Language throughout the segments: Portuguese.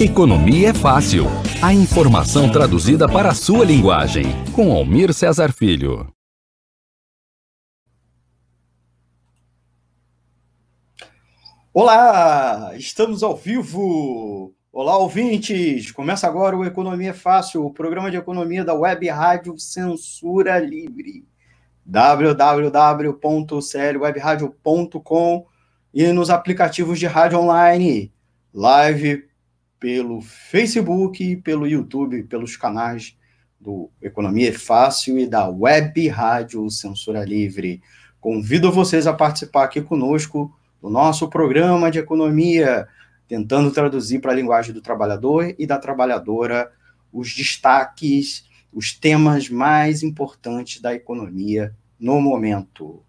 Economia é fácil. A informação traduzida para a sua linguagem. Com Almir Cesar Filho. Olá, estamos ao vivo. Olá, ouvintes. Começa agora o Economia é Fácil, o programa de economia da Web Rádio Censura Livre. www.clwebradio.com e nos aplicativos de rádio online. Live pelo Facebook, pelo YouTube, pelos canais do Economia é Fácil e da Web Rádio Censura Livre. Convido vocês a participar aqui conosco do nosso programa de economia, tentando traduzir para a linguagem do trabalhador e da trabalhadora os destaques, os temas mais importantes da economia no momento.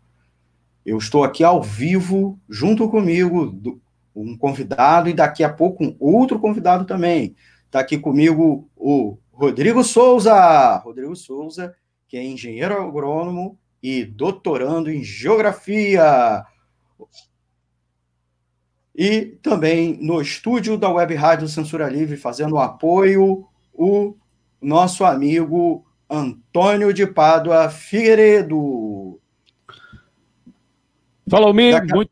Eu estou aqui ao vivo, junto comigo, do, um convidado e daqui a pouco um outro convidado também. Está aqui comigo o Rodrigo Souza. Rodrigo Souza, que é engenheiro agrônomo e doutorando em geografia. E também no estúdio da Web Rádio Censura Livre, fazendo apoio, o nosso amigo Antônio de Pádua Figueiredo. Fala, Almir, muito,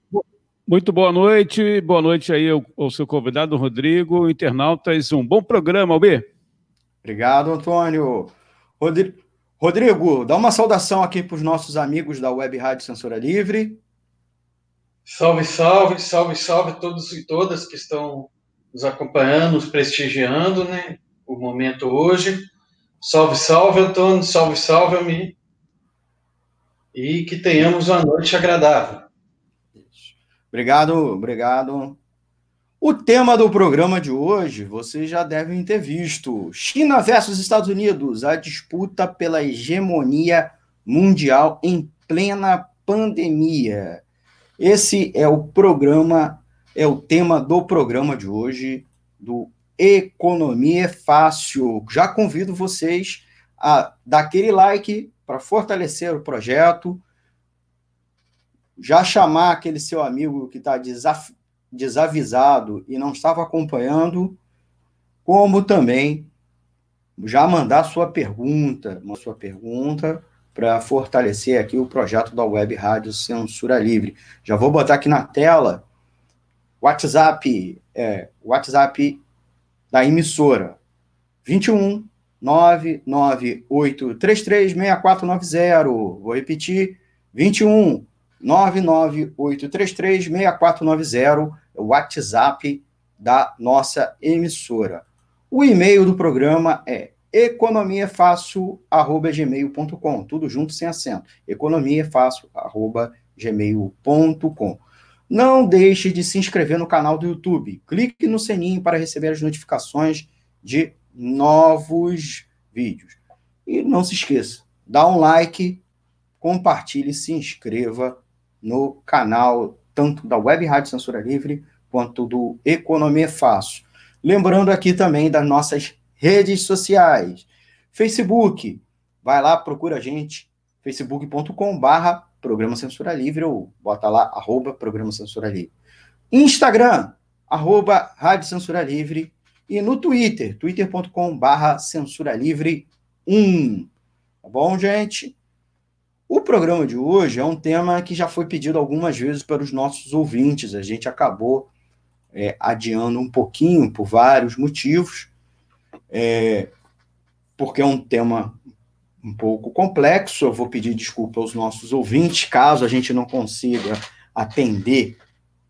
muito boa noite, boa noite aí ao, ao seu convidado, Rodrigo, internautas, um bom programa, Almir. Obrigado, Antônio. Rodrigo, Rodrigo, dá uma saudação aqui para os nossos amigos da Web Rádio Censura Livre. Salve, salve, salve, salve a todos e todas que estão nos acompanhando, nos prestigiando, né? O momento hoje. Salve, salve, Antônio, salve, salve, Almir. E que tenhamos uma noite agradável. Obrigado, obrigado. O tema do programa de hoje vocês já devem ter visto: China versus Estados Unidos, a disputa pela hegemonia mundial em plena pandemia. Esse é o programa, é o tema do programa de hoje, do Economia é Fácil. Já convido vocês a dar aquele like para fortalecer o projeto, já chamar aquele seu amigo que está desavisado e não estava acompanhando, como também já mandar sua pergunta, sua pergunta para fortalecer aqui o projeto da Web Rádio Censura Livre. Já vou botar aqui na tela WhatsApp, é, WhatsApp da emissora 21 998336490. Vou repetir, 21 998336490 é o WhatsApp da nossa emissora. O e-mail do programa é economiafácil@gmail.com, tudo junto sem acento. economiafácil@gmail.com. Não deixe de se inscrever no canal do YouTube. Clique no sininho para receber as notificações de novos vídeos. E não se esqueça, dá um like, compartilhe, se inscreva no canal tanto da Web Rádio Censura Livre quanto do Economia Fácil. Lembrando aqui também das nossas redes sociais. Facebook, vai lá, procura a gente, facebook.com barra Programa Censura Livre ou bota lá, arroba Programa Censura Livre. Instagram, arroba Rádio Censura Livre e no Twitter, twitter.com barra Censura Livre 1. Tá bom, gente? O programa de hoje é um tema que já foi pedido algumas vezes pelos nossos ouvintes. A gente acabou é, adiando um pouquinho por vários motivos, é, porque é um tema um pouco complexo. Eu vou pedir desculpa aos nossos ouvintes, caso a gente não consiga atender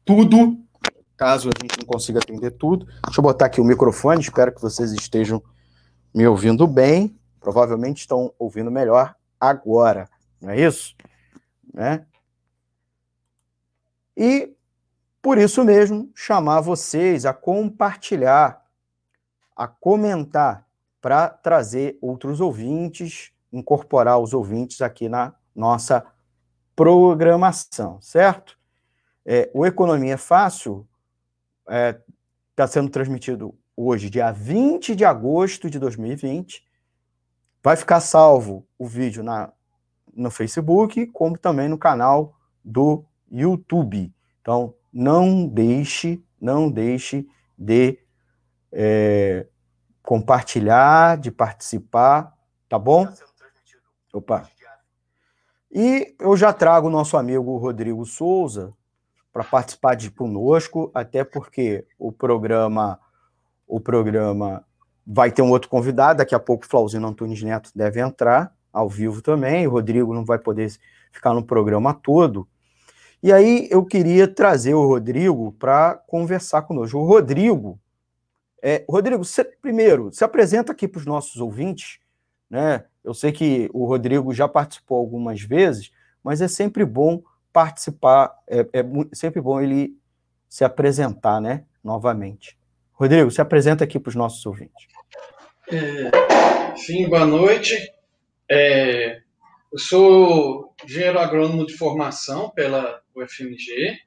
tudo. Caso a gente não consiga atender tudo. Deixa eu botar aqui o microfone, espero que vocês estejam me ouvindo bem. Provavelmente estão ouvindo melhor agora. Não é isso? Né? E, por isso mesmo, chamar vocês a compartilhar, a comentar, para trazer outros ouvintes, incorporar os ouvintes aqui na nossa programação, certo? É, o Economia Fácil está é, tá sendo transmitido hoje, dia 20 de agosto de 2020. Vai ficar salvo o vídeo na no Facebook, como também no canal do YouTube. Então, não deixe, não deixe de é, compartilhar, de participar, tá bom? Opa. E eu já trago o nosso amigo Rodrigo Souza para participar de conosco, até porque o programa o programa vai ter um outro convidado, daqui a pouco o Flauzino Antunes Neto deve entrar ao vivo também, o Rodrigo não vai poder ficar no programa todo. E aí eu queria trazer o Rodrigo para conversar conosco. O Rodrigo, é, Rodrigo, primeiro, se apresenta aqui para os nossos ouvintes, né? Eu sei que o Rodrigo já participou algumas vezes, mas é sempre bom participar, é, é sempre bom ele se apresentar, né? Novamente. Rodrigo, se apresenta aqui para os nossos ouvintes. É, sim, boa noite. É, eu sou engenheiro agrônomo de formação pela UFMG.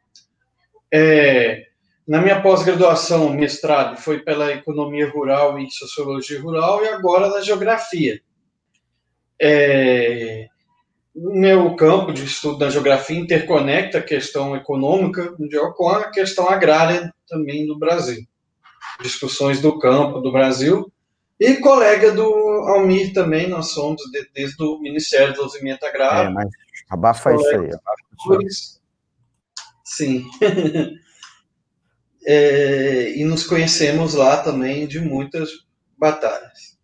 É, na minha pós-graduação, mestrado foi pela economia rural e sociologia rural e agora na geografia. É, meu campo de estudo da geografia interconecta a questão econômica mundial com a questão agrária também do Brasil. Discussões do campo do Brasil. E colega do Almir também, nós somos de, desde o Ministério do Desenvolvimento Agrário. É, mas abafa isso aí. Abafa isso. Sim. é, e nos conhecemos lá também de muitas batalhas.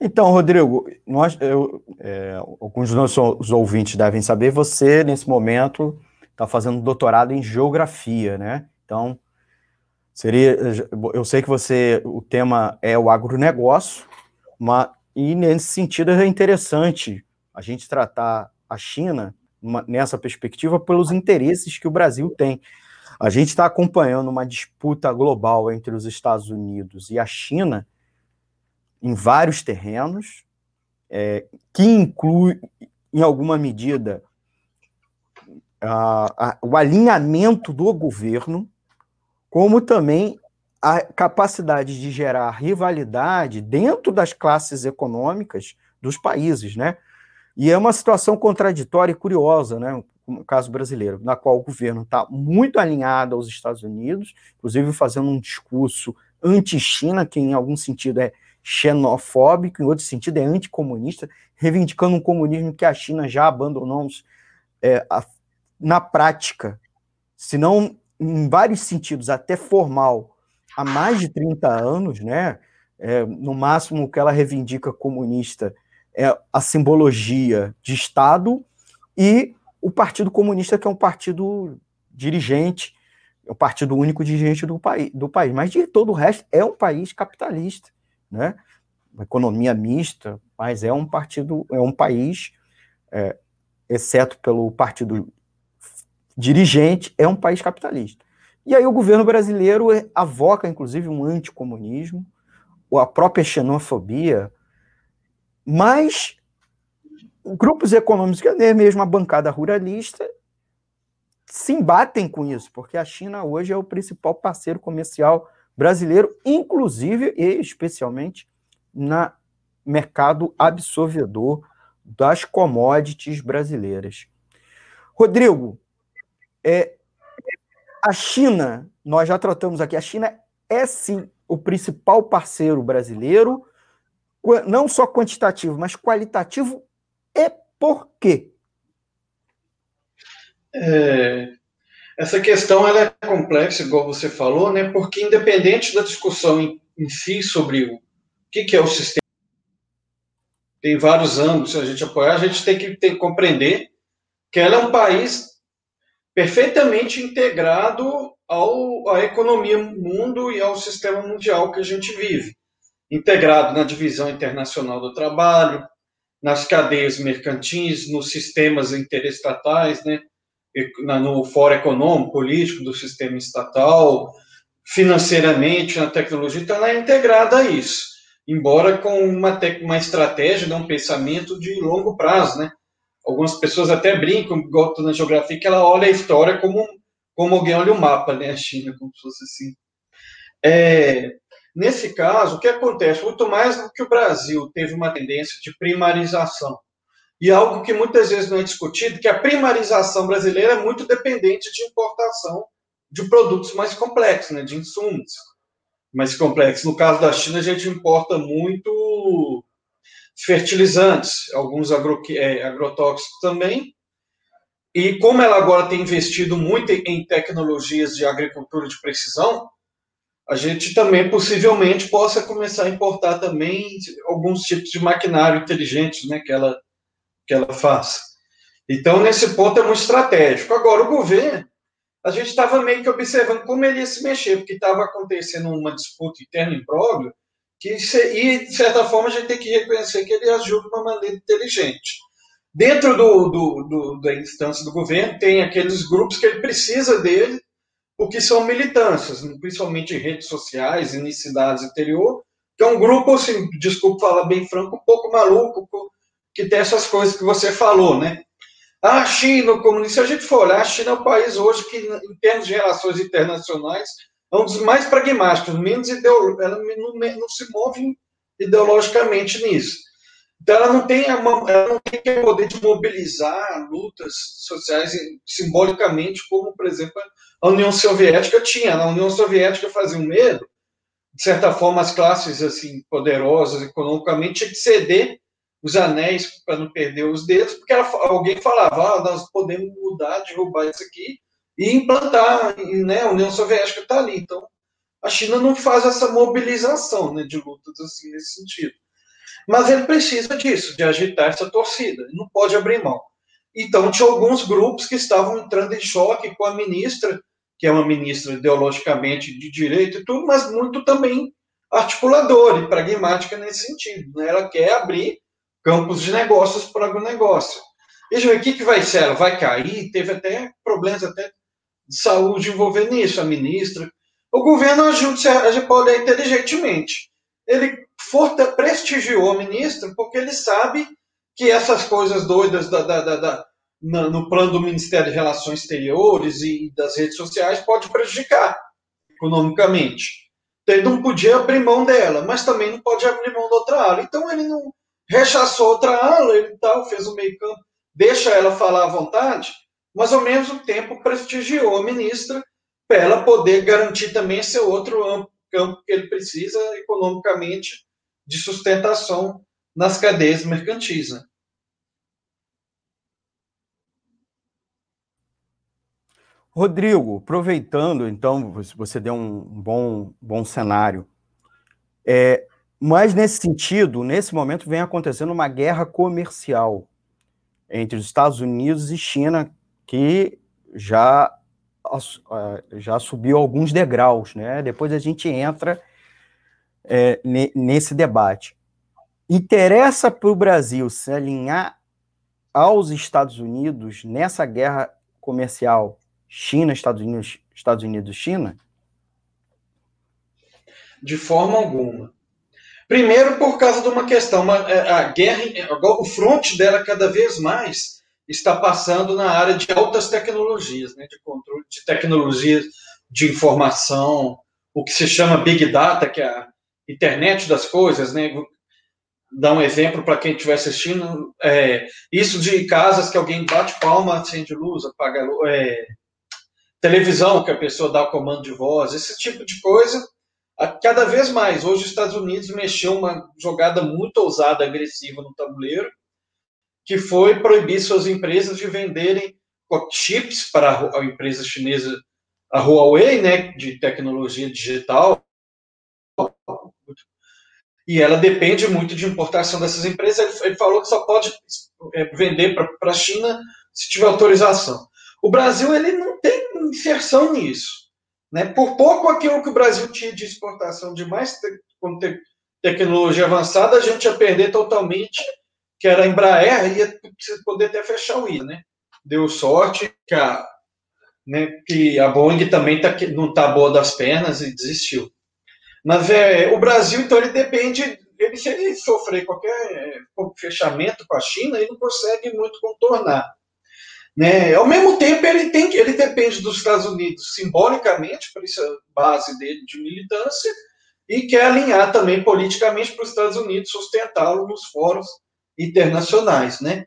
Então, Rodrigo, nós, eu, é, alguns dos nossos ouvintes devem saber, você, nesse momento, está fazendo doutorado em geografia, né? Então, seria. Eu sei que você. O tema é o agronegócio, mas, e nesse sentido é interessante a gente tratar a China uma, nessa perspectiva pelos interesses que o Brasil tem. A gente está acompanhando uma disputa global entre os Estados Unidos e a China em vários terrenos, é, que inclui, em alguma medida, a, a, o alinhamento do governo, como também a capacidade de gerar rivalidade dentro das classes econômicas dos países, né? E é uma situação contraditória e curiosa, né? No caso brasileiro, na qual o governo está muito alinhado aos Estados Unidos, inclusive fazendo um discurso anti-China, que em algum sentido é xenofóbico, em outro sentido, é anticomunista, reivindicando um comunismo que a China já abandonou é, a, na prática, se não em vários sentidos, até formal, há mais de 30 anos, né? É, no máximo, o que ela reivindica comunista é a simbologia de Estado e o Partido Comunista, que é um partido dirigente, é o partido único dirigente do, país, do país. Mas de todo o resto, é um país capitalista né? Uma economia mista, mas é um partido, é um país, é, exceto pelo partido dirigente, é um país capitalista. E aí o governo brasileiro avoca, inclusive, um anticomunismo, ou a própria xenofobia, mas grupos econômicos, que mesmo a bancada ruralista, se embatem com isso, porque a China hoje é o principal parceiro comercial brasileiro, inclusive e especialmente no mercado absorvedor das commodities brasileiras. Rodrigo, é, a China, nós já tratamos aqui, a China é sim o principal parceiro brasileiro, não só quantitativo, mas qualitativo, e por quê? É, essa questão ela é complexa, igual você falou, né? Porque independente da discussão em, em si sobre o que, que é o sistema, tem vários âmbitos a gente apoiar, a gente tem que, tem que compreender que ela é um país perfeitamente integrado ao, à economia mundo e ao sistema mundial que a gente vive. Integrado na divisão internacional do trabalho, nas cadeias mercantis, nos sistemas interestatais, né? no fórum econômico, político do sistema estatal, financeiramente, na tecnologia, então ela é integrada a isso, embora com uma, uma estratégia, né, um pensamento de longo prazo, né? Algumas pessoas até brincam, igual na geografia, que ela olha a história como, como alguém olha o mapa, né, a China, como se fosse assim. É, nesse caso, o que acontece? Muito mais do que o Brasil teve uma tendência de primarização e algo que muitas vezes não é discutido, que a primarização brasileira é muito dependente de importação de produtos mais complexos, né, de insumos mais complexos. No caso da China, a gente importa muito fertilizantes, alguns agro, é, agrotóxicos também. E como ela agora tem investido muito em tecnologias de agricultura de precisão, a gente também possivelmente possa começar a importar também alguns tipos de maquinário inteligente né, que, ela, que ela faz. Então, nesse ponto é muito estratégico. Agora, o governo, a gente estava meio que observando como ele ia se mexer, porque estava acontecendo uma disputa interna em que, e, de certa forma, a gente tem que reconhecer que ele agiu de uma maneira inteligente. Dentro do, do, do, da instância do governo, tem aqueles grupos que ele precisa dele, porque são militâncias, principalmente em redes sociais, em cidades interior, que é um grupo, assim, desculpa falar bem franco, um pouco maluco, que tem essas coisas que você falou, né? A China, o comunismo, se a gente for olhar, a China é o país hoje que, em termos de relações internacionais, é um dos mais pragmáticos, menos ideológico, ela não, não, se move ideologicamente nisso. Então, ela não tem, uma, ela não tem o poder de mobilizar lutas sociais simbolicamente, como, por exemplo, a União Soviética tinha. A União Soviética fazia um medo, de certa forma, as classes assim poderosas economicamente tinham que ceder os anéis para não perder os dedos, porque ela, alguém falava, ah, nós podemos mudar, derrubar isso aqui e implantar, né, a União Soviética está ali. Então, a China não faz essa mobilização né, de lutas assim nesse sentido. Mas ele precisa disso, de agitar essa torcida, não pode abrir mão. Então, tinha alguns grupos que estavam entrando em choque com a ministra, que é uma ministra ideologicamente de direito e tudo, mas muito também articuladora e pragmática nesse sentido. Né? Ela quer abrir campos de negócios para o agronegócio. Veja o que, que vai ser, ela vai cair, teve até problemas até de saúde envolvendo isso, a ministra. O governo ajuda, a pode inteligentemente. Ele forte, prestigiou a ministra porque ele sabe que essas coisas doidas da, da, da, da no plano do Ministério de Relações Exteriores e das redes sociais pode prejudicar economicamente. Então, ele não podia abrir mão dela, mas também não pode abrir mão da outra ala. Então ele não rechaçou outra ala, ele tal, fez o meio campo, deixa ela falar à vontade, mas ao mesmo tempo prestigiou a ministra para ela poder garantir também esse outro campo que ele precisa economicamente de sustentação nas cadeias mercantis. Né? Rodrigo, aproveitando, então, você deu um bom, bom cenário. É, mas, nesse sentido, nesse momento, vem acontecendo uma guerra comercial entre os Estados Unidos e China, que já, já subiu alguns degraus. Né? Depois a gente entra é, nesse debate. Interessa para o Brasil se alinhar aos Estados Unidos nessa guerra comercial China, Estados Unidos, Estados Unidos, China? De forma alguma. Primeiro, por causa de uma questão, é, a guerra, o fronte dela cada vez mais está passando na área de altas tecnologias, né, de controle de tecnologias de informação, o que se chama Big Data, que é a internet das coisas, né? Dar um exemplo para quem estiver assistindo, é, isso de casas que alguém bate palma, acende luz, apaga é, televisão que a pessoa dá o comando de voz, esse tipo de coisa, cada vez mais. Hoje os Estados Unidos mexeu uma jogada muito ousada, agressiva no tabuleiro, que foi proibir suas empresas de venderem chips para a empresa chinesa, a Huawei, né, de tecnologia digital, e ela depende muito de importação dessas empresas. Ele falou que só pode é, vender para a China se tiver autorização. O Brasil ele não tem inserção nisso. Né? Por pouco aquilo que o Brasil tinha de exportação de mais te te tecnologia avançada, a gente ia perder totalmente, que era a Embraer, ia poder até fechar o I, né? Deu sorte que a, né, que a Boeing também tá, não está boa das pernas e desistiu. Mas é, o Brasil, então, ele depende, ele, se ele sofrer qualquer é, fechamento com a China, ele não consegue muito contornar. Né? Ao mesmo tempo, ele, tem, ele depende dos Estados Unidos simbolicamente, por isso a base dele de militância, e quer alinhar também politicamente para os Estados Unidos sustentá-lo nos fóruns internacionais. Né?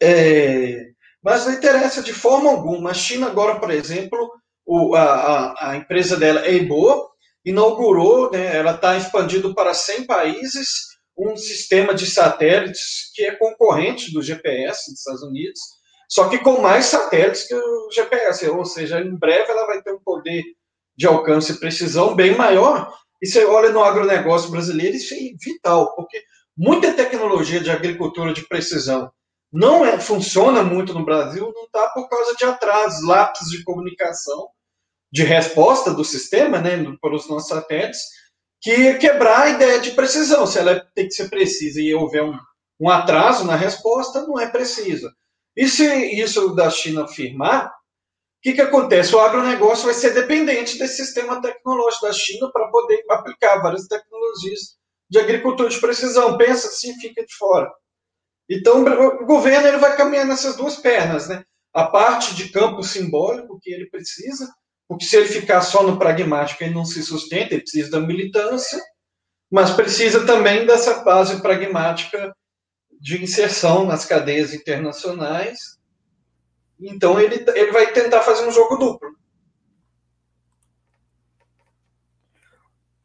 É, mas não interessa de forma alguma. A China agora, por exemplo, o, a, a, empresa dela, Eibo, inaugurou, né, ela está expandindo para 100 países, um sistema de satélites que é concorrente do GPS dos Estados Unidos, só que com mais satélites que o GPS, ou seja, em breve ela vai ter um poder de alcance e precisão bem maior. E você olha no agronegócio brasileiro, isso é vital, porque muita tecnologia de agricultura de precisão não é, funciona muito no Brasil, não está por causa de atrasos, lápis de comunicação, de resposta do sistema, né, para os nossos satélites, que quebrar a ideia de precisão. Se ela tem que ser precisa e houver um, um atraso na resposta, não é precisa. E se isso da China afirmar, o que, que acontece? O agronegócio vai ser dependente desse sistema tecnológico da China para poder aplicar várias tecnologias de agricultura de precisão. Pensa assim, fica de fora. Então, o governo ele vai caminhar nessas duas pernas, né? A parte de campo simbólico que ele precisa, porque se ele ficar só no pragmático, ele não se sustenta, ele precisa da militância, mas precisa também dessa base pragmática de inserção nas cadeias internacionais. Então, ele, ele vai tentar fazer um jogo duplo.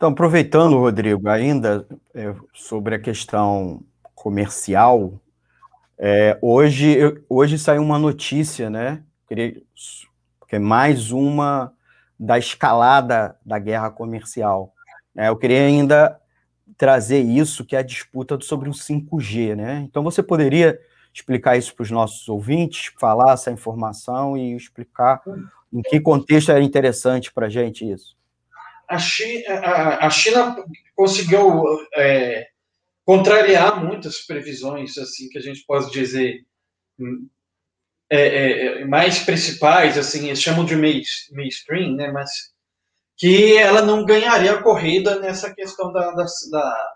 Então, aproveitando, Rodrigo, ainda é, sobre a questão comercial, é, hoje, hoje saiu uma notícia, né? Que é mais uma da escalada da guerra comercial. É, eu queria ainda trazer isso, que é a disputa sobre o 5G, né? Então, você poderia explicar isso para os nossos ouvintes, falar essa informação e explicar em que contexto é interessante para a gente isso? A China, a, China conseguiu é, contrariar muitas previsões, assim, que a gente pode dizer hum, é, é, é, mais principais, assim, eles chamam de mainstream, né, mas que ela não ganharia a corrida nessa questão da, da, da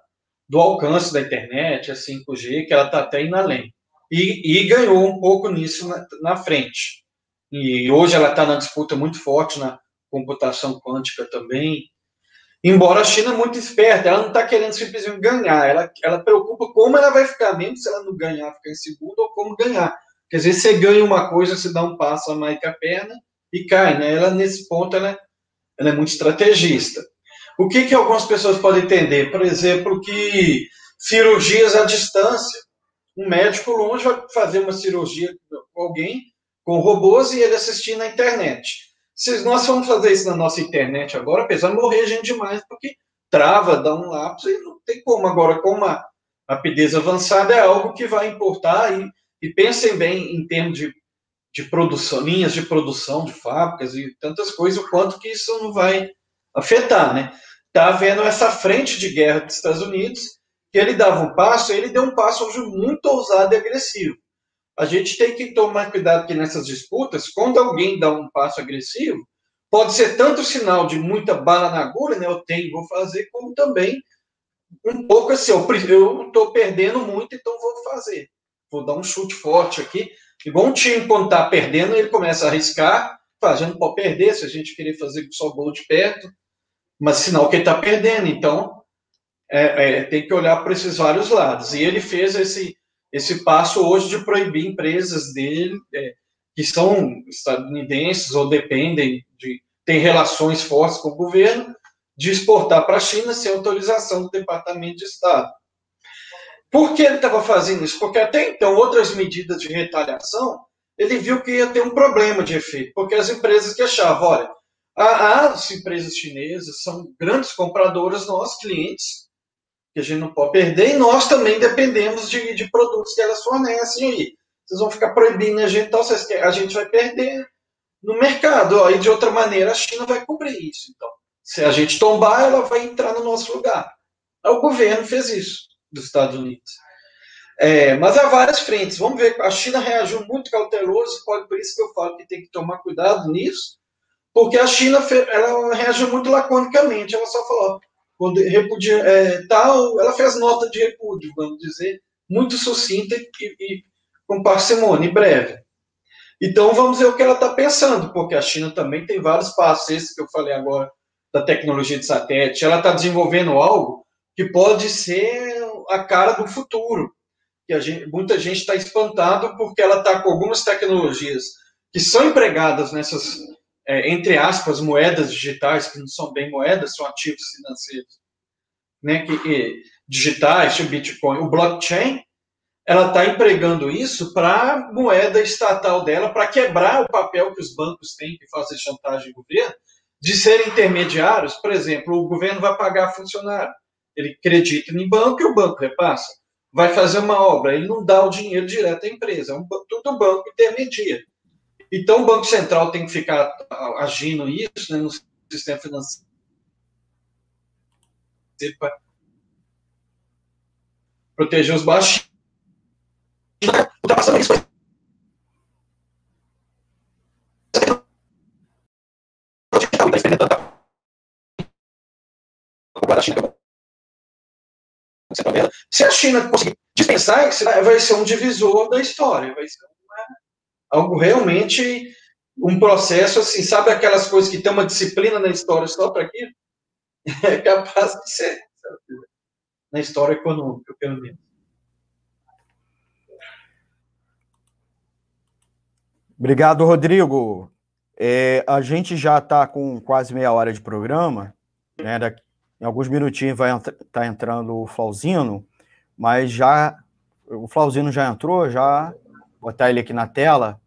do alcance da internet, a 5G, que ela está até indo além. E, e, ganhou um pouco nisso na, na frente. E hoje ela está na disputa muito forte na computação quântica também. Embora a China é muito esperta, ela não está querendo simplesmente ganhar, ela, ela preocupa como ela vai ficar, mesmo se ela não ganhar, ficar em segundo, ou como ganhar. Quer dizer, você ganha uma coisa, você dá um passo a mais com a perna e cai, né? Ela, nesse ponto, ela, é, ela é muito estrategista. O que, que algumas pessoas podem entender? Por exemplo, que cirurgias à distância. Um médico longe vai fazer uma cirurgia com alguém, com robôs, e ele assistir na internet. Se nós vamos fazer isso na nossa internet agora, apesar de morrer gente demais, porque trava, dá um lapso e não tem como. Agora, com uma rapidez avançada, é algo que vai importar e, e pensem bem em termos de, de produção, linhas de produção de fábricas e tantas coisas, o quanto que isso não vai afetar, né? Tá havendo essa frente de guerra dos Estados Unidos, que ele dava um passo, ele deu um passo hoje muito ousado e agressivo a gente tem que tomar cuidado que nessas disputas, quando alguém dá um passo agressivo, pode ser tanto sinal de muita bala na agulha, né? Eu tenho, vou fazer, como também um pouco assim, eu estou perdendo muito, então vou fazer. Vou dar um chute forte aqui. Igual um time, quando está perdendo, ele começa a arriscar, fazendo para perder, se a gente querer fazer só gol de perto, mas sinal que ele está perdendo. Então, é, é, tem que olhar para esses vários lados. E ele fez esse esse passo hoje de proibir empresas dele é, que são estadunidenses ou dependem de têm relações fortes com o governo de exportar para a China sem autorização do Departamento de Estado. Por que ele estava fazendo isso? Porque até então outras medidas de retaliação ele viu que ia ter um problema de efeito, porque as empresas que achavam, olha, as empresas chinesas são grandes compradoras, nós clientes, que a gente não pode perder, e nós também dependemos de, de produtos que elas fornecem aí. Vocês vão ficar proibindo a gente, então vocês, a gente vai perder no mercado. Ó, e de outra maneira, a China vai cobrir isso. Então, se a gente tombar, ela vai entrar no nosso lugar. O governo fez isso dos Estados Unidos. É, mas há várias frentes. Vamos ver, a China reagiu muito cauteloso, pode por isso que eu falo que tem que tomar cuidado nisso, porque a China ela reagiu muito laconicamente. Ela só falou: quando repudia é, tal, ela fez nota de repúdio, vamos dizer, muito sucinta e, e com parcimônia, e breve. Então vamos ver o que ela está pensando, porque a China também tem vários passos, esse que eu falei agora, da tecnologia de satélite, ela está desenvolvendo algo que pode ser a cara do futuro. Que gente, muita gente está espantado porque ela está com algumas tecnologias que são empregadas nessas é, entre aspas, moedas digitais, que não são bem moedas, são ativos financeiros, né, que, digitais, tipo Bitcoin, o blockchain, ela está empregando isso para moeda estatal dela, para quebrar o papel que os bancos têm que fazer chantagem ao governo, de serem intermediários. Por exemplo, o governo vai pagar funcionário, ele acredita em banco e o banco repassa. Vai fazer uma obra, ele não dá o dinheiro direto à empresa, é um, tudo banco intermedia. Então, o Banco Central tem que ficar agindo isso né, no sistema financeiro para proteger os baixos. Se a China conseguir dispensar, vai ser um divisor da história, vai ser algo realmente um processo assim, sabe aquelas coisas que tem uma disciplina na história só para aquilo? É capaz de ser na história econômica, pelo menos. Obrigado, Rodrigo. É, a gente já está com quase meia hora de programa, né? Daqui, em alguns minutinhos vai estar tá entrando o Flauzino, mas já o Flauzino já entrou, já botar ele aqui na tela.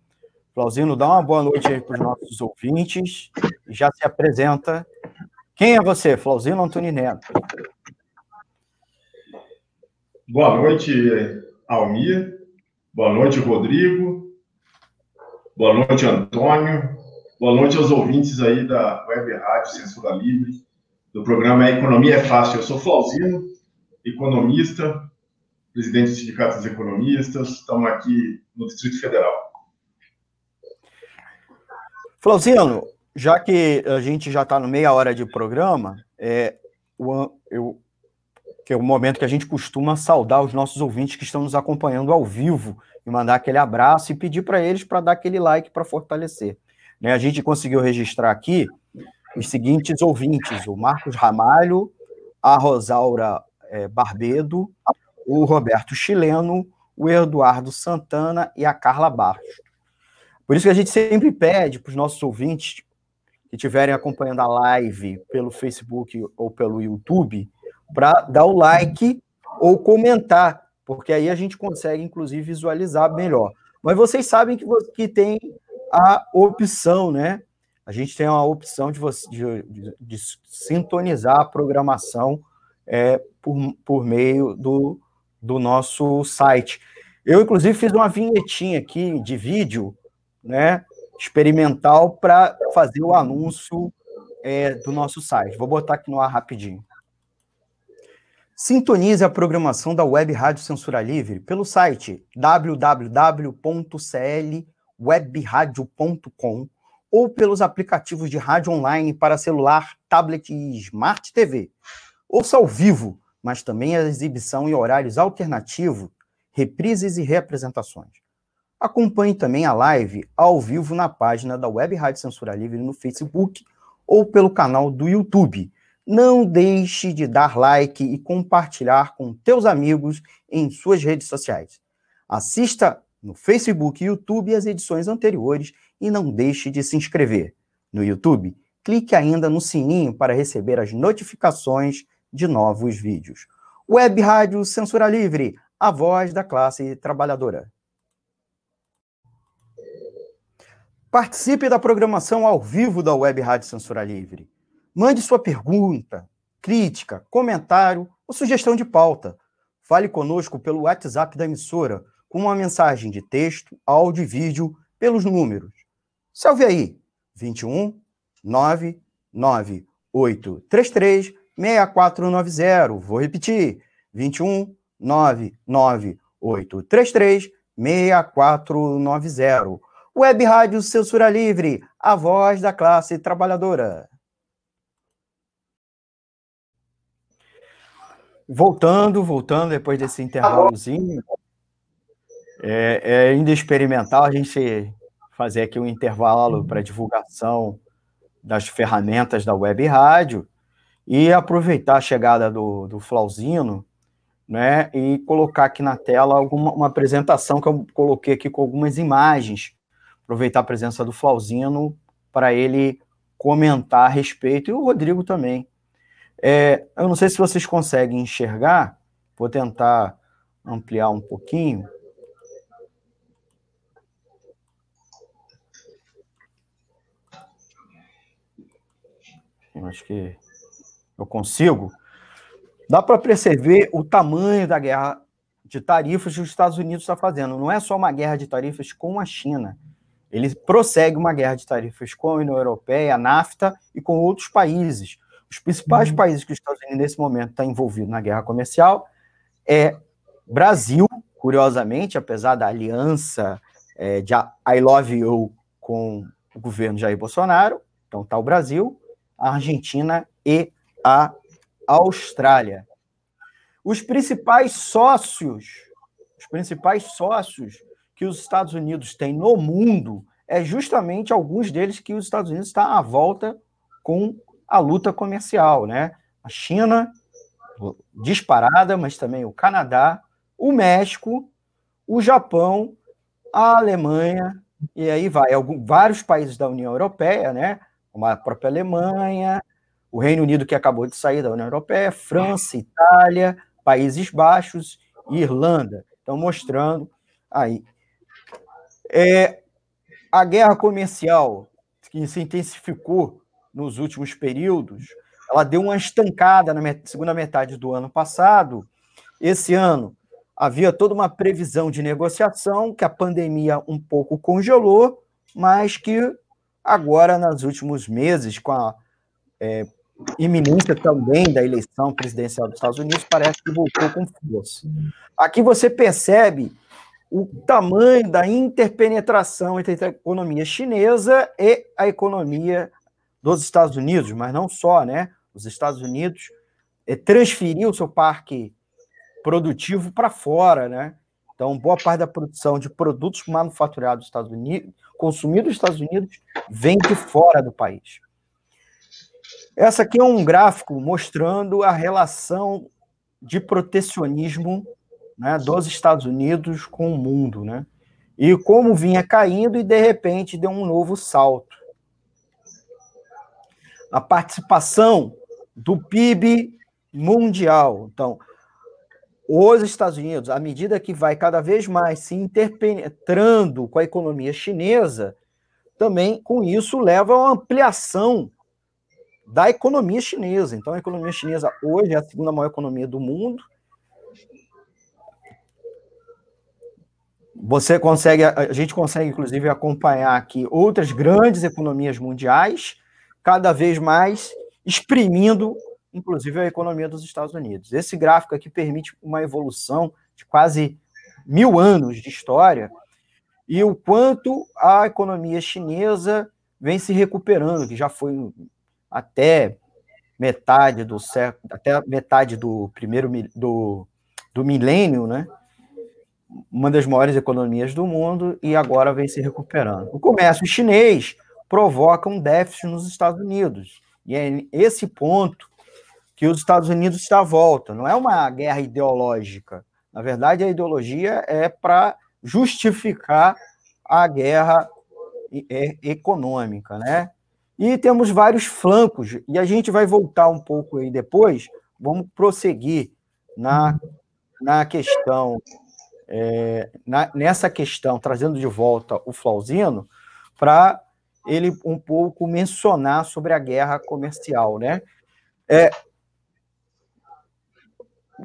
Flauzino, dá uma boa noite aí para os nossos ouvintes já se apresenta. Quem é você, Flauzino Antônio Neto? Boa noite, Almir. Boa noite, Rodrigo. Boa noite, Antônio. Boa noite aos ouvintes aí da Web Rádio Censura Livre, do programa Economia é Fácil. Eu sou Flauzino, economista, presidente do Sindicato dos Economistas. Estamos aqui no Distrito Federal. Flauzino, já que a gente já está no meia hora de programa, é, o, eu, que é o momento que a gente costuma saudar os nossos ouvintes que estão nos acompanhando ao vivo e mandar aquele abraço e pedir para eles para dar aquele like para fortalecer. Né, a gente conseguiu registrar aqui os seguintes ouvintes: o Marcos Ramalho, a Rosaura é, Barbedo, o Roberto Chileno, o Eduardo Santana e a Carla Barros. Por isso que a gente sempre pede para os nossos ouvintes que estiverem acompanhando a live pelo Facebook ou pelo YouTube, para dar o like ou comentar, porque aí a gente consegue, inclusive, visualizar melhor. Mas vocês sabem que, que tem a opção, né? A gente tem a opção de, você, de, de, de sintonizar a programação é, por, por meio do, do nosso site. Eu, inclusive, fiz uma vinhetinha aqui de vídeo, né, experimental, para fazer o anúncio é, do nosso site. Vou botar aqui no ar rapidinho. Sintonize a programação da Web Rádio Censura Livre pelo site www.clwebradio.com ou pelos aplicativos de rádio online para celular, tablet e Smart TV. Ouça ao vivo mas também a exibição em horários alternativos, reprises e reapresentações. Acompanhe também a live ao vivo na página da Web Rádio Censura Livre no Facebook ou pelo canal do YouTube. Não deixe de dar like e compartilhar com teus amigos em suas redes sociais. Assista no Facebook e YouTube as edições anteriores e não deixe de se inscrever. No YouTube, clique ainda no sininho para receber as notificações de novos vídeos. Web Rádio Censura Livre, a voz da classe trabalhadora. Participe da programação ao vivo da Web Rádio Censura Livre. Mande sua pergunta, crítica, comentário ou sugestão de pauta. Fale conosco pelo WhatsApp da emissora com uma mensagem de texto, áudio e vídeo pelos números. Salve aí! 21 998 833 6490. Vou repetir: 21 99833 6490. Web Rádio Censura Livre, a voz da classe trabalhadora. Voltando, voltando depois desse intervalozinho, é, é ainda experimental a gente fazer aqui um intervalo para divulgação das ferramentas da web rádio e aproveitar a chegada do, do Flauzino, né, e colocar aqui na tela alguma, uma apresentação que eu coloquei aqui com algumas imagens, aproveitar a presença do Flauzino para ele comentar a respeito, e o Rodrigo também. É, eu não sei se vocês conseguem enxergar, vou tentar ampliar um pouquinho. Acho que eu consigo. Dá para perceber o tamanho da guerra de tarifas que os Estados Unidos está fazendo. Não é só uma guerra de tarifas com a China. Ele prossegue uma guerra de tarifas com a União Europeia, a NAFTA e com outros países. Os principais uhum. países que os Estados Unidos, nesse momento, está envolvido na guerra comercial é Brasil, curiosamente, apesar da aliança é, de I Love You com o governo Jair Bolsonaro. Então está o Brasil, a Argentina e a Austrália. Os principais sócios, os principais sócios que os Estados Unidos têm no mundo é justamente alguns deles que os Estados Unidos está à volta com a luta comercial, né? A China disparada, mas também o Canadá, o México, o Japão, a Alemanha e aí vai alguns, vários países da União Europeia, né? Como a própria Alemanha, o Reino Unido que acabou de sair da União Europeia, França, Itália, Países Baixos e Irlanda. Estão mostrando aí. É, a guerra comercial que se intensificou nos últimos períodos, ela deu uma estancada na segunda metade do ano passado. Esse ano havia toda uma previsão de negociação que a pandemia um pouco congelou, mas que agora, nos últimos meses, com a é, iminência também da eleição presidencial dos Estados Unidos, parece que voltou com força. Aqui você percebe o tamanho da interpenetração entre a economia chinesa e a economia dos Estados Unidos, mas não só, né? Os Estados Unidos é, transferiu o seu parque produtivo para fora, né? Então, boa parte da produção de produtos manufaturados dos Estados Unidos, consumidos nos Estados Unidos, vem de fora do país. Essa aqui é um gráfico mostrando a relação de protecionismo né, dos Estados Unidos com o mundo, né? E como vinha caindo e de repente deu um novo salto. A participação do PIB mundial. Então, os Estados Unidos, à medida que vai cada vez mais se interpenetrando com a economia chinesa, também com isso leva a uma ampliação da economia chinesa. Então, a economia chinesa hoje é a segunda maior economia do mundo. Você consegue, a gente consegue, inclusive, acompanhar aqui outras grandes economias mundiais, cada vez mais exprimindo, inclusive, a economia dos Estados Unidos. Esse gráfico aqui permite uma evolução de quase mil anos de história e o quanto a economia chinesa vem se recuperando, que já foi até metade do século, até metade do primeiro do, do milênio, né? Uma das maiores economias do mundo e agora vem se recuperando. O comércio chinês provoca um déficit nos Estados Unidos. E é esse ponto que os Estados Unidos está à volta. Não é uma guerra ideológica. Na verdade, a ideologia é para justificar a guerra econômica, né? E temos vários flancos, e a gente vai voltar um pouco aí depois, vamos prosseguir na, na questão, é, na, nessa questão, trazendo de volta o Flauzino, para ele um pouco mencionar sobre a guerra comercial, né? É,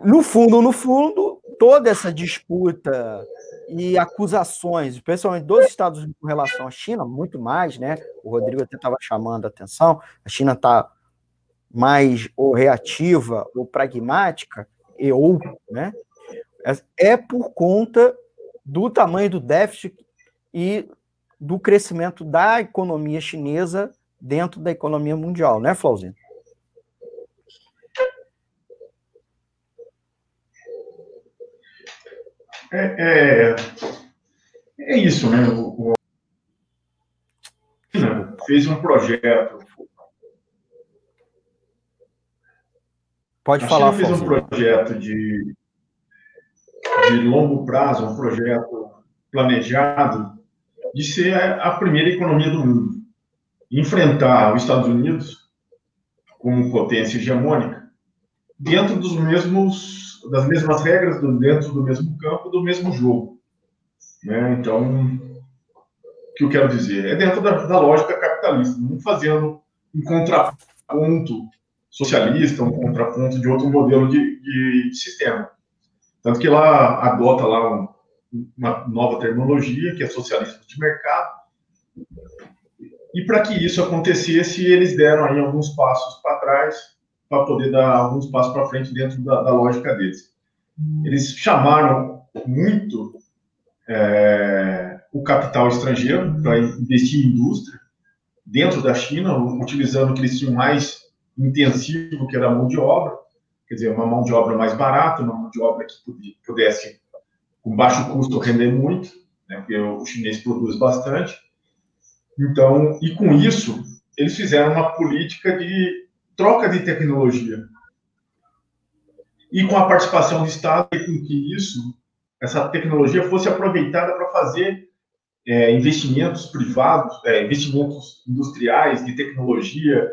no fundo, no fundo, toda essa disputa e acusações, especialmente dos Estados Unidos com relação à China, muito mais, né? O Rodrigo até estava chamando a atenção, a China está mais ou reativa ou pragmática, e ou, né? É por conta do tamanho do déficit e do crescimento da economia chinesa dentro da economia mundial, né, Flauzinho? É, é, é isso, né? O, o, fez um projeto. Pode a falar, China fez um projeto de, de longo prazo, um projeto planejado de ser a primeira economia do mundo. enfrentar os Estados Unidos como potência hegemônica dentro dos mesmos das mesmas regras, dentro do mesmo campo, do mesmo jogo. Né? Então, o que eu quero dizer? É dentro da, da lógica capitalista, não fazendo um contraponto socialista, um contraponto de outro modelo de, de, de sistema. Tanto que lá adota lá um, uma nova terminologia, que é socialismo de mercado. E para que isso acontecesse, eles deram aí alguns passos para trás, para poder dar alguns passos para frente dentro da, da, lógica deles. Eles chamaram muito é, o capital estrangeiro para investir em indústria dentro da China, utilizando o que eles tinham mais intensivo, que era a mão de obra, quer dizer, uma mão de obra mais barata, uma mão de obra que pudesse, com baixo custo, render muito, né, porque o chinês produz bastante. Então, e com isso, eles fizeram uma política de troca de tecnologia. E com a participação do Estado, com que isso, essa tecnologia fosse aproveitada para fazer é, investimentos privados, é, investimentos industriais, de tecnologia,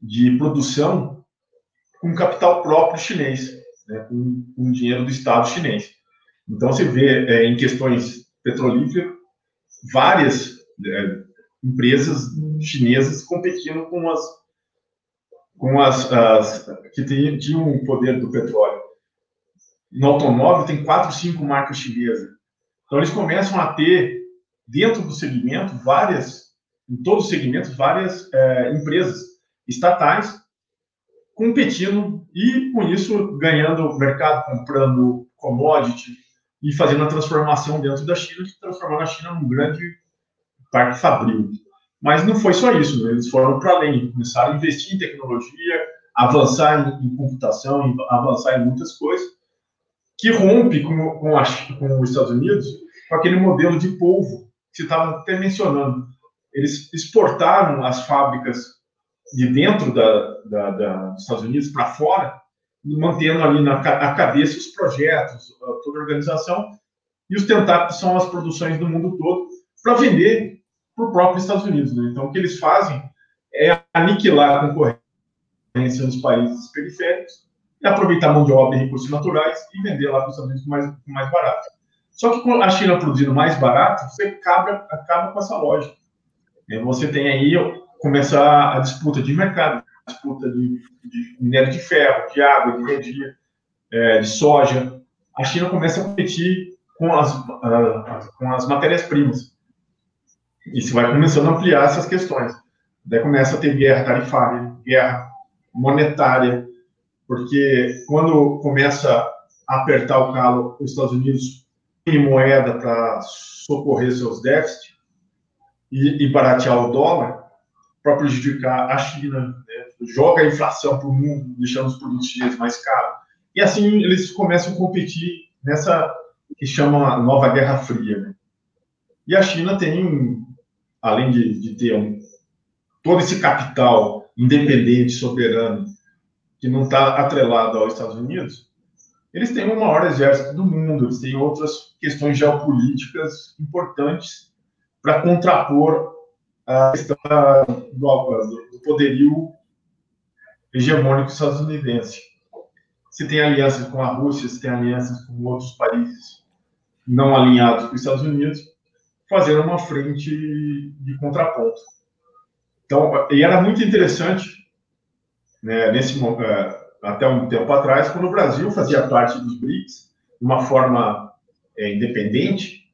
de produção com capital próprio chinês, né, com, com dinheiro do Estado chinês. Então, você vê é, em questões petrolíferas várias é, empresas chinesas competindo com as, com as, as que tinham o poder do petróleo. No automóvel, tem quatro, cinco marcas chinesas. Então, eles começam a ter, dentro do segmento, várias, em todos os segmentos, várias é, empresas estatais competindo e, com isso, ganhando mercado, comprando commodity e fazendo a transformação dentro da China, transformando a China num grande parque fabril. Mas não foi só isso, eles foram para além, começaram a investir em tecnologia, avançar em, computação, avançar em muitas coisas, que rompe com, com, a, com os Estados Unidos com aquele modelo de polvo que você estava até mencionando. Eles exportaram as fábricas de dentro da, da, da dos Estados Unidos para fora, mantendo ali na a cabeça os projetos, toda a organização, e os tentáculos são as produções do mundo todo para vender para o próprio Estados Unidos. Né? Então, o que eles fazem é aniquilar a concorrência nos países periféricos e aproveitar mão de obra e recursos naturais e vender lá para os Estados Unidos mais, mais barato. Só que com a China produzindo mais barato, você acaba, acaba com essa lógica. Você tem aí começar a disputa de mercado, disputa de, de minério de ferro, de água, de energia, é, de soja. A China começa a competir com as, com as matérias-primas. E se vai começando a ampliar essas questões. Daí começa a ter guerra tarifária, guerra monetária, porque quando começa a apertar o calo, os Estados Unidos tem moeda para socorrer seus déficits e, e baratear o dólar, para prejudicar a China, né? joga a inflação para o mundo, deixando os produtos chineses mais caros. E assim eles começam a competir nessa que chama nova Guerra Fria. Né? E a China tem, além de, de ter um, todo esse capital independente, soberano, que não está atrelado aos Estados Unidos, eles têm o maior exército do mundo, eles têm outras questões geopolíticas importantes para contrapor a questão do, do poderio hegemônico estadunidense. Se tem alianças com a Rússia, se tem alianças com outros países não alinhados com os Estados Unidos, fazendo uma frente de contraponto. Então, e era muito interessante, né, nesse é, até um tempo atrás, quando o Brasil fazia parte dos BRICS, de uma forma é, independente,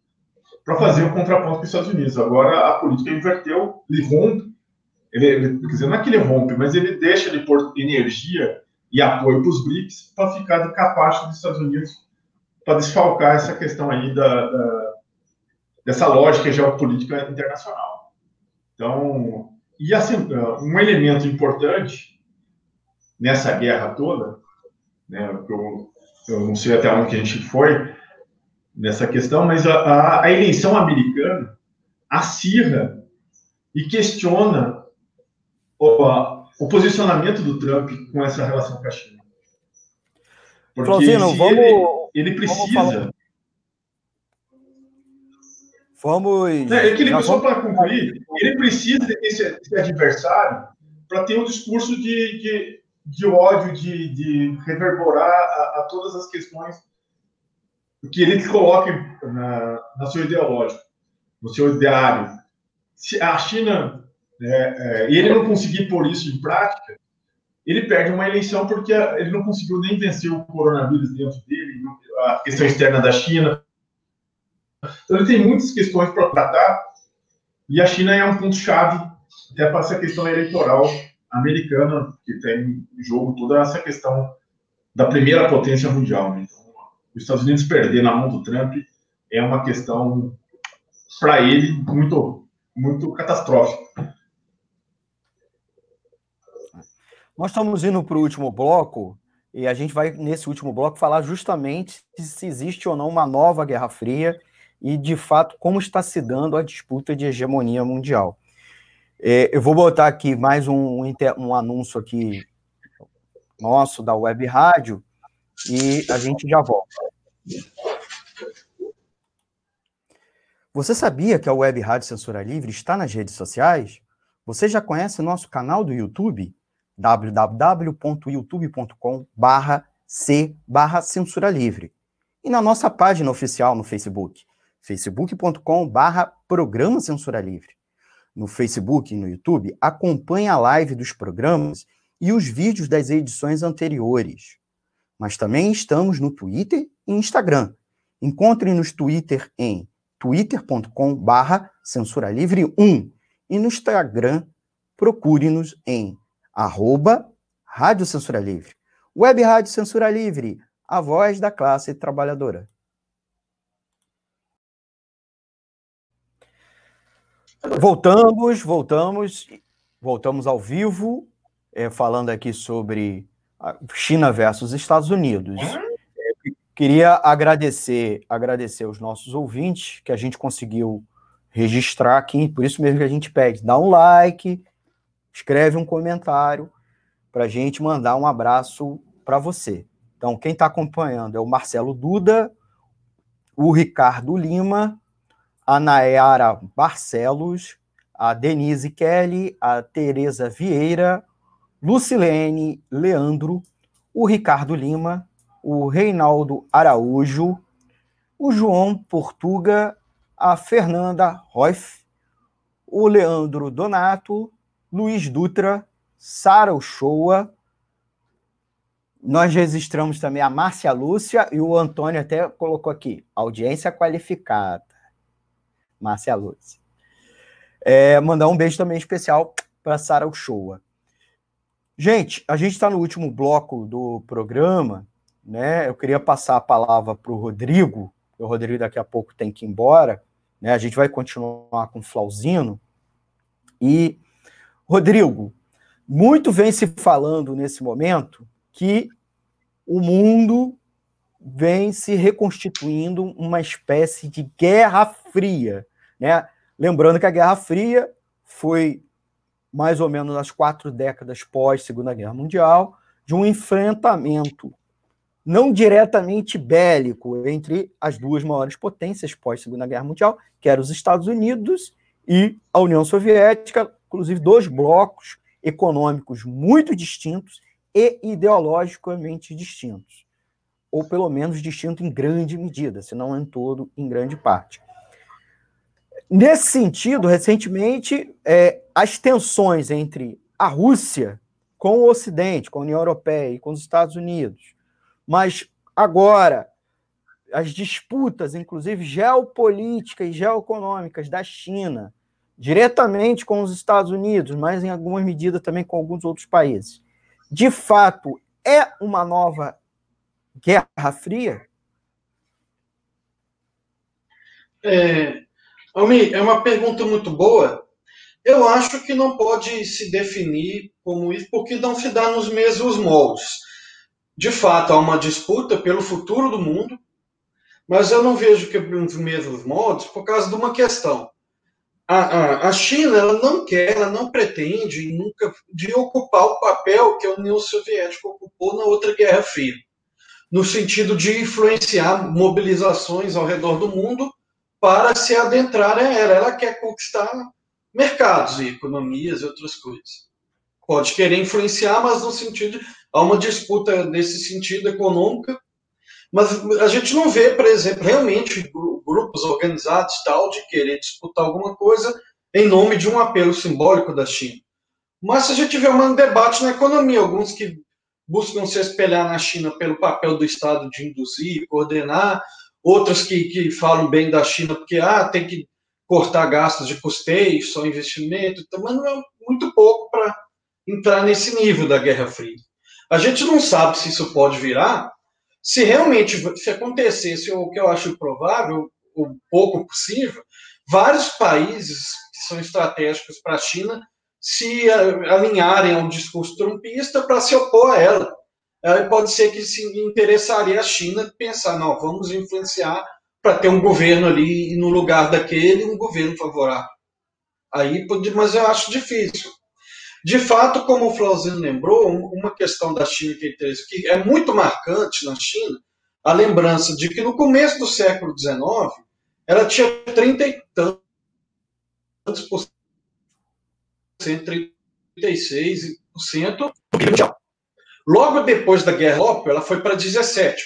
para fazer o contraponto com os Estados Unidos. Agora a política inverteu, ele rompe, ele, ele, quer dizer, não é que ele rompe, mas ele deixa de pôr energia e apoio para os BRICS para ficar de capacho dos Estados Unidos para desfalcar essa questão aí da, da, dessa lógica geopolítica internacional. Então, e assim, um elemento importante nessa guerra toda, né, eu, eu não sei até onde que a gente foi, nessa questão, mas a, a, a eleição americana acirra e questiona o, a, o, posicionamento do Trump com essa relação com a China. Porque Flauzino, vamos, ele, ele precisa. Vamos Vamos. É, eu queria só para concluir, ele precisa desse, desse adversário para ter um discurso de, de, de ódio, de, de reverberar a, a, todas as questões que ele coloque na, na seu ideológico, no seu ideário. Se a China é, é, e ele não conseguir pôr isso em prática, ele perde uma eleição porque ele não conseguiu nem vencer o coronavírus dentro dele, a questão externa da China. Então ele tem muitas questões para tratar e a China é um ponto chave até para essa questão eleitoral americana que tem em jogo toda essa questão da primeira potência mundial. Né? Então, os Estados Unidos perder na mão do Trump é uma questão para ele muito muito catastrófica. Nós estamos indo para o último bloco e a gente vai, nesse último bloco, falar justamente se existe ou não uma nova Guerra Fria e, de fato, como está se dando a disputa de hegemonia mundial. É, eu vou botar aqui mais um, um anúncio aqui nosso da Web Rádio e a gente já volta. Você sabia que a Web Rádio Censura Livre está nas redes sociais? Você já conhece nosso canal do YouTube? www.youtube.com c censura livre. E na nossa página oficial no Facebook, facebook.com programa censura livre. No Facebook e no YouTube, acompanhe a live dos programas e os vídeos das edições anteriores. Mas também estamos no Twitter e Instagram. Encontre-nos Twitter em twitter.com censura livre 1 e no Instagram procure-nos em arroba Rádio Censura Livre. Web Rádio Censura Livre, a voz da classe trabalhadora. Voltamos, voltamos, voltamos ao vivo, é, falando aqui sobre China versus Estados Unidos. É, queria agradecer, agradecer aos nossos ouvintes que a gente conseguiu registrar aqui, por isso mesmo que a gente pede, dá um like, escreve um comentário para a gente mandar um abraço para você. Então, quem está acompanhando é o Marcelo Duda, o Ricardo Lima, a Nayara Barcelos, a Denise Kelly, a Tereza Vieira, Lucilene Leandro, o Ricardo Lima, o Reinaldo Araújo, o João Portuga, a Fernanda Roif, o Leandro Donato, Luiz Dutra, Sara Uchoa. Nós registramos também a Márcia Lúcia e o Antônio até colocou aqui, audiência qualificada. Márcia Lúcia. É, mandar um beijo também especial para Sara Uchoa. Gente, a gente está no último bloco do programa, né? Eu queria passar a palavra para o Rodrigo, o Rodrigo daqui a pouco tem que ir embora, né? A gente vai continuar com o Flauzino. E Rodrigo, muito vem se falando nesse momento que o mundo vem se reconstituindo uma espécie de guerra fria, né? Lembrando que a Guerra Fria foi mais ou menos as quatro décadas pós Segunda Guerra Mundial de um enfrentamento não diretamente bélico entre as duas maiores potências pós Segunda Guerra Mundial, que eram os Estados Unidos e a União Soviética, inclusive dois blocos econômicos muito distintos e ideologicamente distintos, ou pelo menos distintos em grande medida, se não em todo, em grande parte. Nesse sentido, recentemente, é, as tensões entre a Rússia com o Ocidente, com a União Europeia e com os Estados Unidos, mas agora as disputas, inclusive geopolíticas e geoeconômicas da China diretamente com os Estados Unidos, mas em alguma medida também com alguns outros países, de fato é uma nova Guerra Fria? É, Almi, é uma pergunta muito boa. Eu acho que não pode se definir como isso, porque não se dá nos mesmos moldes. De fato, há uma disputa pelo futuro do mundo, mas eu não vejo que nos mesmos moldes por causa de uma questão a, a, a China ela não quer, ela não pretende nunca de ocupar o papel que a União Soviética ocupou na outra Guerra Fria, no sentido de influenciar mobilizações ao redor do mundo para se adentrar a ela. Ela quer conquistar mercados e economias e outras coisas. Pode querer influenciar, mas no sentido. Há uma disputa nesse sentido econômica, mas a gente não vê, por exemplo, realmente grupos organizados tal de querer disputar alguma coisa em nome de um apelo simbólico da China. Mas se a gente vê um debate na economia, alguns que buscam se espelhar na China pelo papel do Estado de induzir, coordenar, outros que, que falam bem da China porque ah, tem que cortar gastos de custeio, só investimento, então, mas não é muito pouco para entrar nesse nível da Guerra Fria. A gente não sabe se isso pode virar, se realmente se acontecesse o que eu acho provável, o pouco possível, vários países que são estratégicos para a China se alinharem ao discurso trumpista para se opor a ela. Aí pode ser que se interessaria a China pensar, não, vamos influenciar para ter um governo ali no lugar daquele, um governo favorável. Aí, mas eu acho difícil. De fato, como o Flauzino lembrou, uma questão da China que é que é muito marcante na China, a lembrança de que no começo do século XIX, ela tinha 30 e tantos por cento, 36% mundial. Logo depois da Guerra Ópio, ela foi para 17%.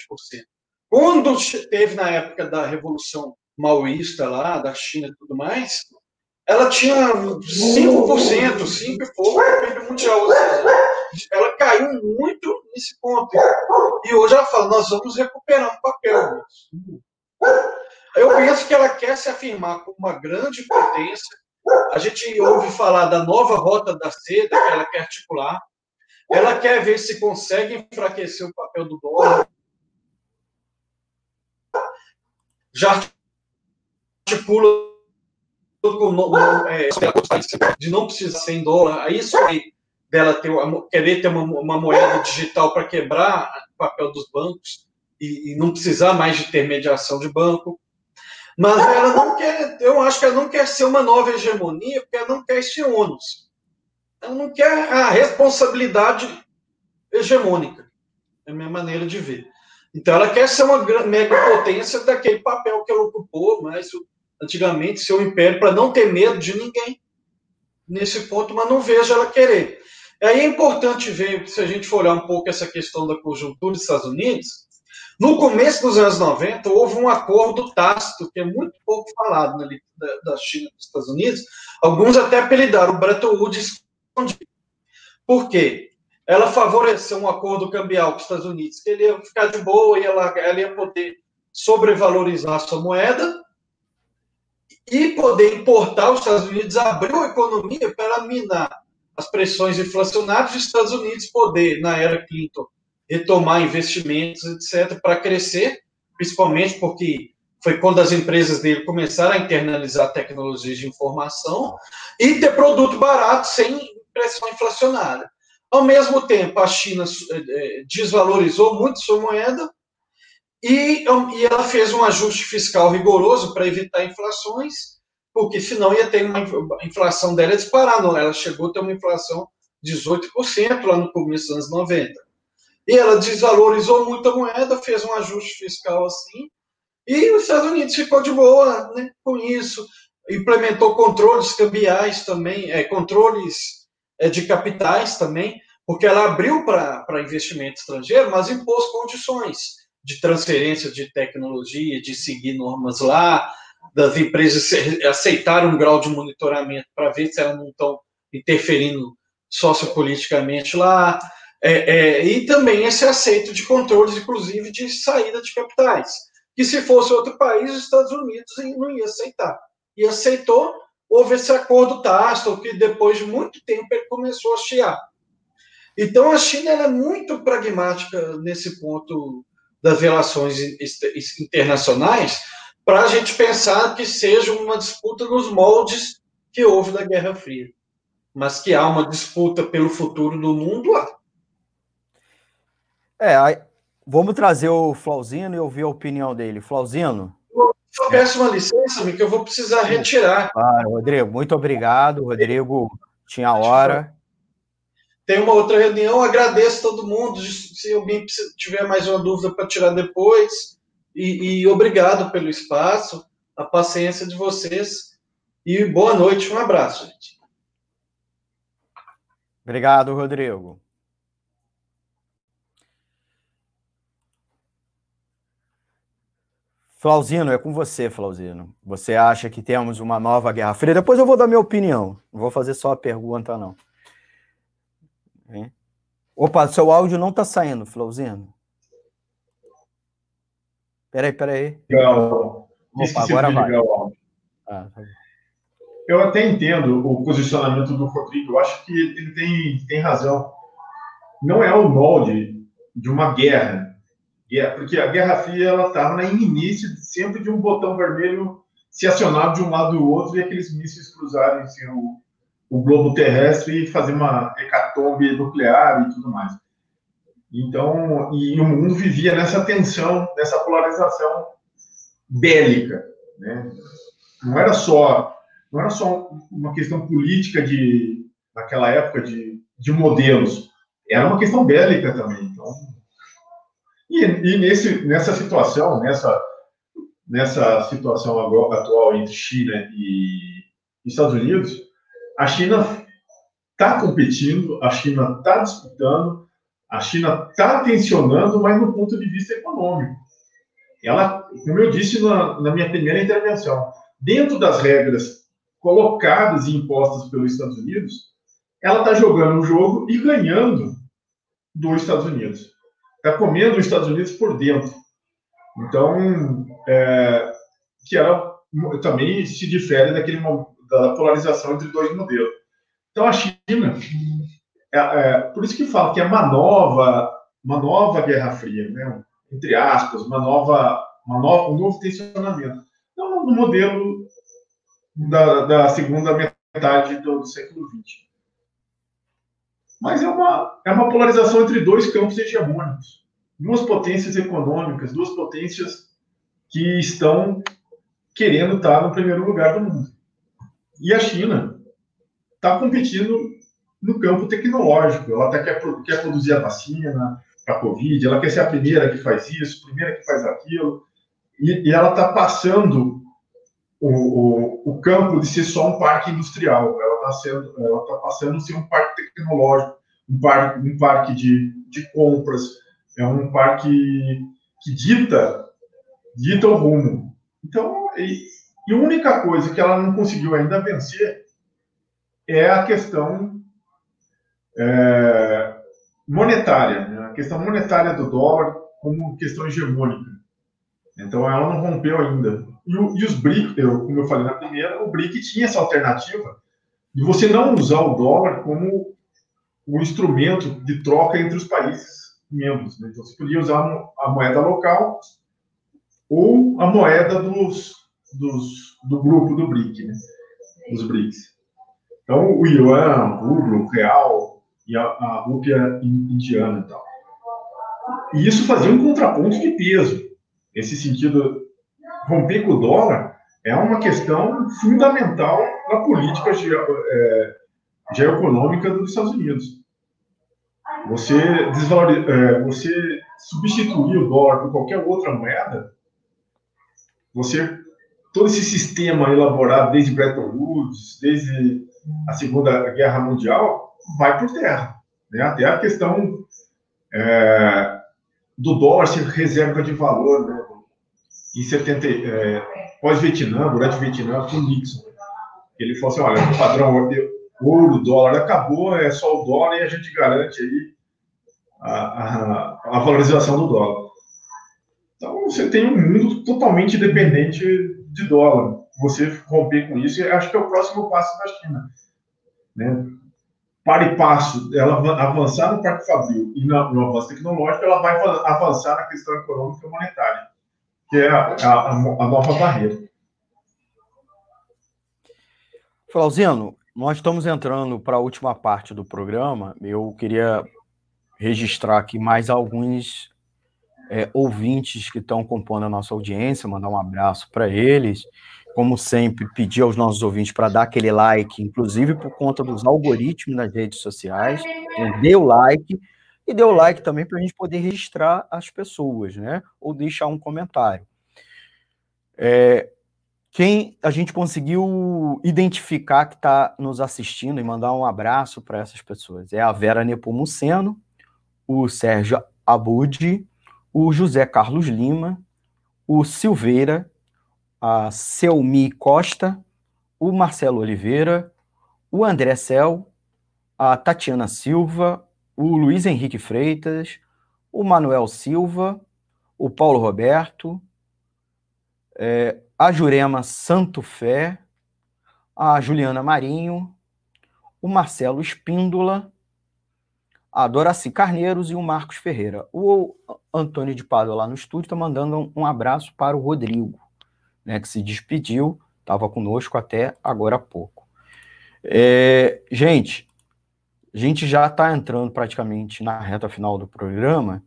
Quando teve na época da Revolução Maoísta lá, da China e tudo mais, ela tinha 5%, 5 e pouco do PIB mundial. ela caiu muito nesse ponto. E hoje ela fala, nós vamos recuperar um papel. Eu penso que ela quer se afirmar como uma grande potência. A gente ouve falar da nova rota da seda que ela quer articular. Ela quer ver se consegue enfraquecer o papel do dólar. Já articula é, de não precisar em dólar, aí isso aí dela ter, querer ter uma, uma moeda digital para quebrar o papel dos bancos e, e, não precisar mais de intermediação de banco. Mas ela não quer, eu acho que ela não quer ser uma nova hegemonia, porque ela não quer esse ônus. Ela não quer a responsabilidade hegemônica. É a minha maneira de ver. Então ela quer ser uma mega potência daquele papel que ela ocupou, mas antigamente, seu império, para não ter medo de ninguém nesse ponto, mas não vejo ela querer. Aí é importante ver, se a gente for olhar um pouco essa questão da conjuntura dos Estados Unidos, no começo dos anos 90, houve um acordo tácito, que é muito pouco falado na, da, da China e dos Estados Unidos, alguns até apelidaram o Bretton Woods. Por quê? Ela favoreceu um acordo cambial com os Estados Unidos, que ele ia ficar de boa e ela, ela ia poder sobrevalorizar a sua moeda, e poder importar, os Estados Unidos abriu a economia para minar as pressões inflacionárias e os Estados Unidos poder, na era Clinton, retomar investimentos, etc., para crescer, principalmente porque foi quando as empresas dele começaram a internalizar tecnologias de informação e ter produto barato sem pressão inflacionária. Ao mesmo tempo, a China eh, eh, desvalorizou muito sua moeda e, e ela fez um ajuste fiscal rigoroso para evitar inflações, porque senão ia ter uma inflação dela disparar. Não, ela chegou a ter uma inflação de 18% lá no começo dos anos 90. E ela desvalorizou muito a moeda, fez um ajuste fiscal assim, e os Estados Unidos ficou de boa né, com isso. Implementou controles cambiais também, é, controles é, de capitais também, porque ela abriu para investimento estrangeiro, mas impôs condições de transferência de tecnologia, de seguir normas lá, das empresas aceitarem um grau de monitoramento para ver se elas não estão interferindo sociopoliticamente lá, é, é, e também esse aceito de controles, inclusive, de saída de capitais, que se fosse outro país, os Estados Unidos não ia aceitar. E aceitou, houve esse acordo tácito, que depois de muito tempo ele começou a chiar. Então, a China é muito pragmática nesse ponto das relações internacionais para a gente pensar que seja uma disputa nos moldes que houve da Guerra Fria. Mas que há uma disputa pelo futuro do mundo lá. É, vamos trazer o Flauzino e ouvir a opinião dele. Flauzino? Eu peço uma licença, que eu vou precisar retirar. Claro, Rodrigo, muito obrigado. Rodrigo tinha hora tem uma outra reunião, agradeço todo mundo. Se alguém tiver mais uma dúvida para tirar depois. E, e, obrigado pelo espaço. a paciência de vocês e boa noite, um abraço, gente. Obrigado, Rodrigo. Flauzino, é com você, Flauzino. Você acha que temos uma nova Guerra Fria? Depois eu vou dar minha opinião. Não vou fazer só a pergunta, não. Hein? Opa, seu áudio não está saindo, Flauzino. Peraí, peraí. Legal. Opa, agora vai. Ah, tá eu até entendo o posicionamento do Rodrigo. Eu acho que ele tem, tem razão. Não é o molde de uma guerra porque a Guerra Fria ela estava na iminência sempre de um botão vermelho se acionar de um lado do outro e aqueles mísseis cruzarem assim, o, o globo terrestre e fazer uma hecatombe nuclear e tudo mais. Então, e o mundo vivia nessa tensão, nessa polarização bélica, né? Não era só não era só uma questão política de naquela época de, de modelos, era uma questão bélica também. Então, e, e nesse, nessa situação, nessa, nessa situação agora, atual entre China e Estados Unidos, a China está competindo, a China está disputando, a China está tensionando, mas no ponto de vista econômico. Ela, como eu disse na, na minha primeira intervenção, dentro das regras colocadas e impostas pelos Estados Unidos, ela está jogando o jogo e ganhando dos Estados Unidos está comendo os Estados Unidos por dentro. Então, é, que ela também se difere daquele da polarização entre dois modelos. Então, a China, é, é, por isso que falo que é uma nova, uma nova Guerra Fria, né? entre aspas, uma nova, uma nova, um novo tensionamento. Não no modelo da, da segunda metade do, do século XX. Mas é uma, é uma polarização entre dois campos hegemônicos. Duas potências econômicas, duas potências que estão querendo estar no primeiro lugar do mundo. E a China está competindo no campo tecnológico. Ela tá, quer, quer produzir a vacina para a Covid, ela quer ser a primeira que faz isso, a primeira que faz aquilo. E, e ela está passando o, o, o, campo de ser só um parque industrial. Ela está sendo, ela está passando a ser um parque tecnológico, um parque, um parque de, de compras, é um parque que dita, dita o rumo. Então, e, e a única coisa que ela não conseguiu ainda vencer é a questão é, monetária, né? a questão monetária do dólar como questão hegemônica. Então, ela não rompeu ainda. E, e os BRIC, eu, como eu falei na primeira, o BRIC tinha essa alternativa de você não usar o dólar como um instrumento de troca entre os países membros. Né? Então, você podia usar a moeda local ou a moeda dos, dos, do grupo do BRIC, né? dos BRICS. Então, o yuan, o rublo, o real e a, a rúpia indiana e tal. E isso fazia um contraponto de peso. Nesse sentido, romper com o dólar é uma questão fundamental na política ge, é, geoeconômica dos Estados Unidos. Você, é, você substituir o dólar por qualquer outra moeda, você todo esse sistema elaborado desde Bretton Woods, desde a Segunda Guerra Mundial, vai por terra. Né? Até a questão é, do dólar ser reserva de valor, né? Em 70, é, pós-Vietnã, durante o Vietnã, com Nixon. Ele falou assim, olha, o padrão ouro, dólar acabou, é só o dólar e a gente garante aí a, a, a valorização do dólar. Então, você tem um mundo totalmente dependente de dólar. Você romper com isso, acho que é o próximo passo da China. Né? Para e passo, ela avançar no Parque Fabril e no, no avanço tecnológico, ela vai avançar na questão econômica e monetária, que é a, a, a nova barreira. Flauzino, nós estamos entrando para a última parte do programa. Eu queria registrar aqui mais alguns é, ouvintes que estão compondo a nossa audiência, mandar um abraço para eles. Como sempre, pedir aos nossos ouvintes para dar aquele like, inclusive por conta dos algoritmos nas redes sociais. Então, dê o like e dê o like também para a gente poder registrar as pessoas, né? Ou deixar um comentário. É, Quem a gente conseguiu identificar que está nos assistindo e mandar um abraço para essas pessoas é a Vera Nepomuceno, o Sérgio Abud, o José Carlos Lima, o Silveira, a Selmi Costa, o Marcelo Oliveira, o André Cel, a Tatiana Silva, o Luiz Henrique Freitas, o Manuel Silva, o Paulo Roberto, é, a Jurema Santo Fé, a Juliana Marinho, o Marcelo Espíndola, a Doraci Carneiros e o Marcos Ferreira. O Antônio de Pádua lá no estúdio está mandando um abraço para o Rodrigo, né, que se despediu, estava conosco até agora há pouco. É, gente, a gente já está entrando praticamente na reta final do programa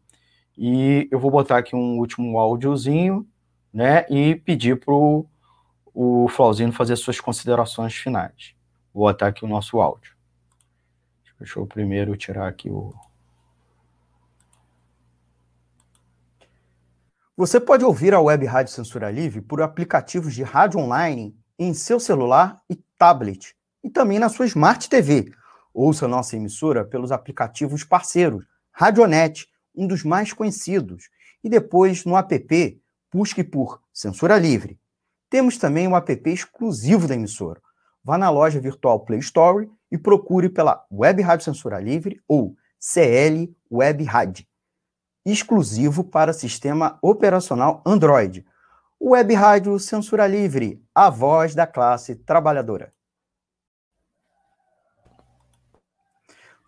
e eu vou botar aqui um último áudiozinho né, e pedir para o Flauzino fazer suas considerações finais. Vou botar aqui o nosso áudio. Deixa eu primeiro tirar aqui o. Você pode ouvir a Web Rádio Censura Livre por aplicativos de rádio online em seu celular e tablet, e também na sua Smart TV. Ouça nossa emissora pelos aplicativos parceiros, Radionet, um dos mais conhecidos, e depois no app busque por Censura Livre. Temos também um app exclusivo da emissora. Vá na loja virtual Play Store e procure pela Web Rádio Censura Livre ou CL Web Rádio, exclusivo para sistema operacional Android. Web Rádio Censura Livre, a voz da classe trabalhadora.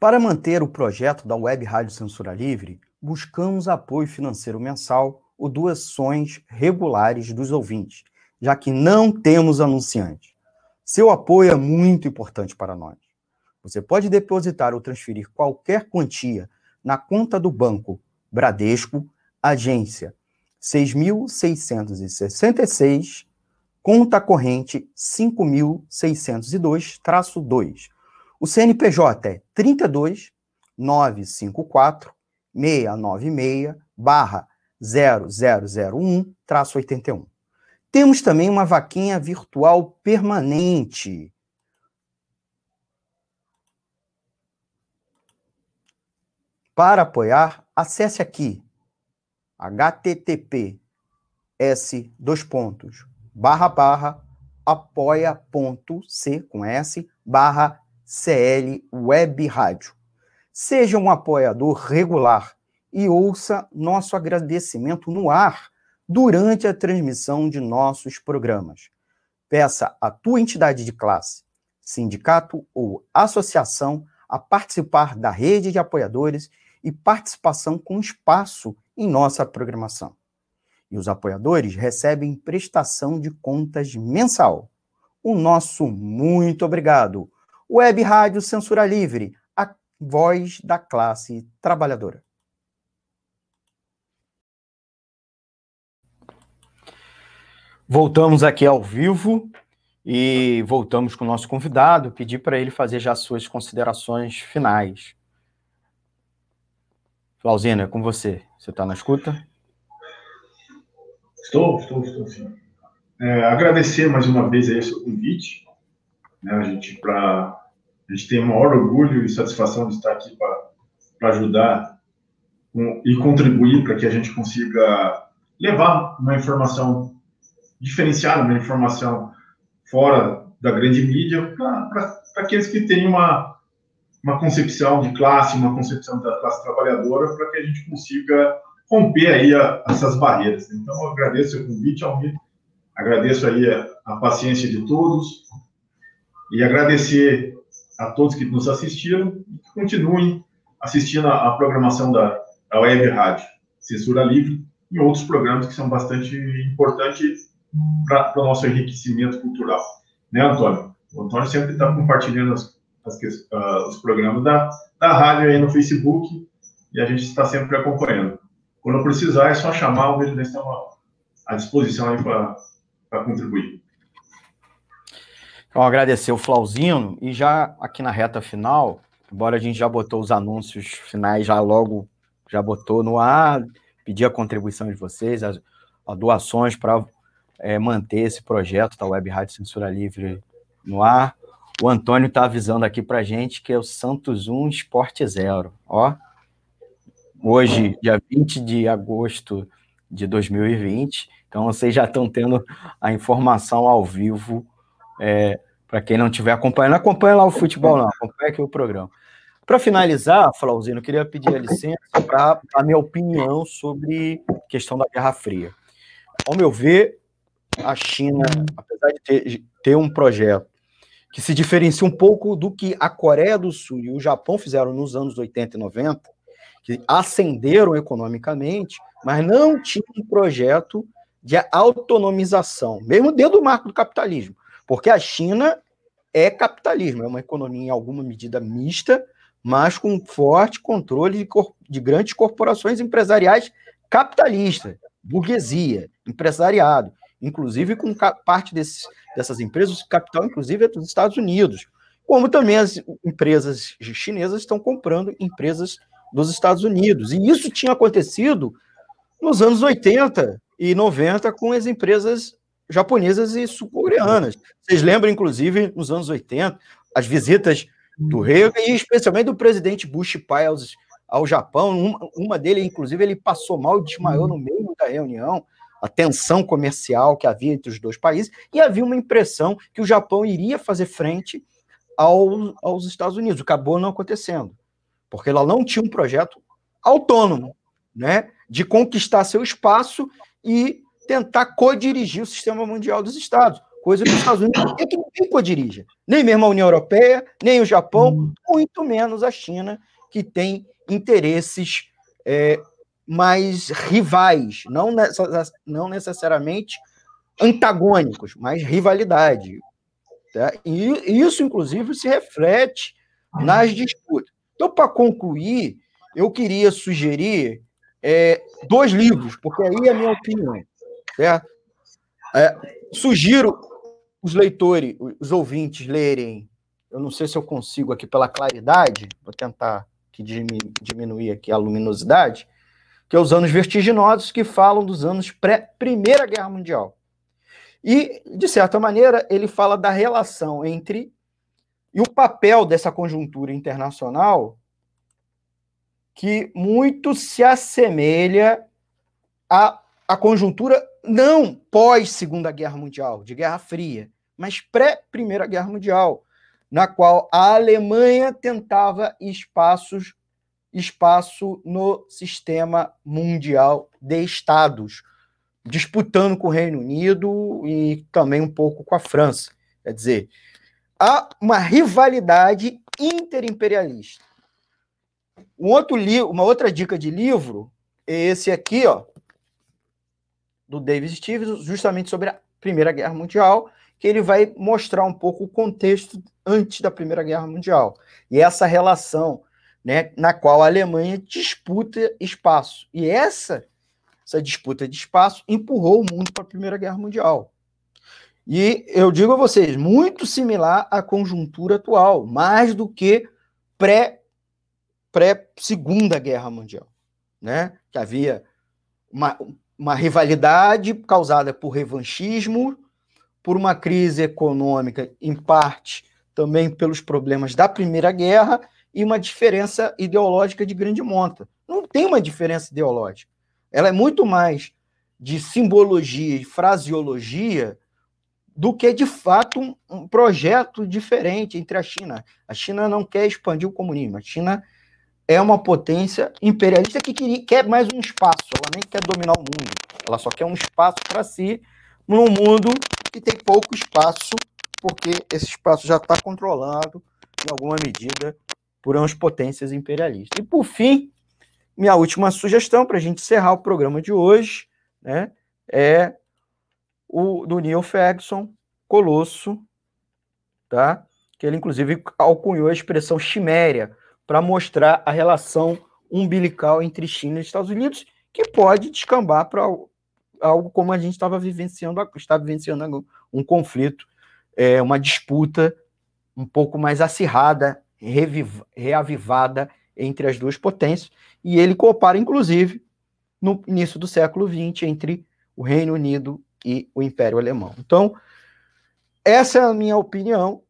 Para manter o projeto da Web Rádio Censura Livre, buscamos apoio financeiro mensal ou doações regulares dos ouvintes, já que não temos anunciante. Seu apoio é muito importante para nós. Você pode depositar ou transferir qualquer quantia na conta do banco Bradesco, agência 6.666, conta corrente 5.602-2. O CNPJ é 32 954 696 barra 0001-81. Temos também uma vaquinha virtual permanente. Para apoiar, acesse aqui http s dois pontos barra barra apoia.c com s barra cl web rádio. Seja um apoiador regular e ouça nosso agradecimento no ar durante a transmissão de nossos programas. Peça à tua entidade de classe, sindicato ou associação a participar da rede de apoiadores e participação com espaço em nossa programação. E os apoiadores recebem prestação de contas mensal. O nosso muito obrigado. Web Rádio Censura Livre, a voz da classe trabalhadora. Voltamos aqui ao vivo e voltamos com o nosso convidado, pedir para ele fazer já suas considerações finais. Flauzino, é com você. Você está na escuta? Estou, estou, estou sim. É, agradecer mais uma vez aí o seu convite. Né, a gente pra, a gente tem o maior orgulho e satisfação de estar aqui para ajudar com, e contribuir para que a gente consiga levar uma informação diferenciar uma informação fora da grande mídia para aqueles que têm uma, uma concepção de classe, uma concepção da classe trabalhadora, para que a gente consiga romper aí a, essas barreiras. Então, eu agradeço o convite, Almir, agradeço aí a, a paciência de todos e agradecer a todos que nos assistiram e que continuem assistindo a, programação da, da Web Rádio Censura Livre e outros programas que são bastante importantes para o nosso enriquecimento cultural. Né, Antônio? O Antônio sempre está compartilhando as, as, uh, os programas da, da rádio aí no Facebook e a gente está sempre acompanhando. Quando precisar, é só chamar, o Vejo estamos à disposição aí para contribuir. Então, agradecer o Flauzino e já aqui na reta final, embora a gente já botou os anúncios finais, já logo já botou no ar, pedir a contribuição de vocês, as, as doações para é, manter esse projeto da Web Rádio Censura Livre no ar. O Antônio está avisando aqui para gente que é o Santos 1 Esporte Zero. Ó, hoje, dia 20 de agosto de 2020. Então, vocês já estão tendo a informação ao vivo. É, para quem não estiver acompanhando, acompanha lá o futebol, não, acompanha aqui o programa. Para finalizar, Flauzino, eu queria pedir a licença para a minha opinião sobre a questão da Guerra Fria. Ao meu ver, a China, apesar de ter, ter um projeto que se diferencia um pouco do que a Coreia do Sul e o Japão fizeram nos anos 80 e 90, que ascenderam economicamente, mas não tinha um projeto de autonomização, mesmo dentro do marco do capitalismo, porque a China é capitalismo, é uma economia em alguma medida mista, mas com forte controle de, de grandes corporações empresariais capitalistas, burguesia, empresariado, inclusive com parte desses, dessas empresas, o capital, inclusive, é dos Estados Unidos, como também as empresas chinesas estão comprando empresas dos Estados Unidos. E isso tinha acontecido nos anos 80 e 90 com as empresas japonesas e sul-coreanas. Vocês lembram, inclusive, nos anos 80, as visitas do Reagan e especialmente do presidente Bush pai aos, ao Japão. Uma, uma dele, inclusive, ele passou mal e desmaiou no meio da reunião. A tensão comercial que havia entre os dois países, e havia uma impressão que o Japão iria fazer frente ao, aos Estados Unidos. Acabou não acontecendo, porque ela não tinha um projeto autônomo, né, de conquistar seu espaço e tentar co-dirigir o sistema mundial dos Estados coisa que os Estados Unidos não que ninguém codirija. Nem mesmo a União Europeia, nem o Japão, hum. muito menos a China, que tem interesses é, mais rivais, não, não necessariamente antagônicos, mas rivalidade. Tá? E isso, inclusive, se reflete nas disputas. Então, para concluir, eu queria sugerir é, dois livros, porque aí é a minha opinião. Certo? É, sugiro os leitores, os ouvintes lerem, eu não sei se eu consigo aqui pela claridade, vou tentar que diminuir aqui a luminosidade, que é os anos vertiginosos que falam dos anos pré-Primeira Guerra Mundial. E, de certa maneira, ele fala da relação entre e o papel dessa conjuntura internacional que muito se assemelha à, à conjuntura não pós-Segunda Guerra Mundial, de Guerra Fria, mas pré-Primeira Guerra Mundial, na qual a Alemanha tentava espaços, espaço no sistema mundial de Estados, disputando com o Reino Unido e também um pouco com a França. Quer dizer, há uma rivalidade interimperialista. Um outro li uma outra dica de livro é esse aqui, ó, do David Stevens, justamente sobre a Primeira Guerra Mundial, que ele vai mostrar um pouco o contexto antes da Primeira Guerra Mundial. E essa relação né, na qual a Alemanha disputa espaço. E essa, essa disputa de espaço empurrou o mundo para a Primeira Guerra Mundial. E eu digo a vocês, muito similar à conjuntura atual, mais do que pré, pré Segunda Guerra Mundial, né? Que havia uma, uma rivalidade causada por revanchismo, por uma crise econômica, em parte também pelos problemas da Primeira Guerra, e uma diferença ideológica de grande monta. Não tem uma diferença ideológica. Ela é muito mais de simbologia e fraseologia do que, de fato, um, projeto diferente entre a China. A China não quer expandir o comunismo. A China é uma potência imperialista que quer mais um espaço, ela nem quer dominar o mundo, ela só quer um espaço para si num mundo que tem pouco espaço, porque esse espaço já está controlado, em alguma medida, por umas potências imperialistas. E, por fim, minha última sugestão para a gente encerrar o programa de hoje né, é o do Neil Ferguson, Colosso, tá? que ele, inclusive, alcunhou a expressão chiméria, para mostrar a relação umbilical entre China e Estados Unidos, que pode descambar para algo como a gente estava vivenciando, está vivenciando um conflito, é, uma disputa um pouco mais acirrada, reviv, reavivada entre as duas potências, e ele compara, inclusive, no início do século XX, entre o Reino Unido e o Império Alemão. Então, essa é a minha opinião.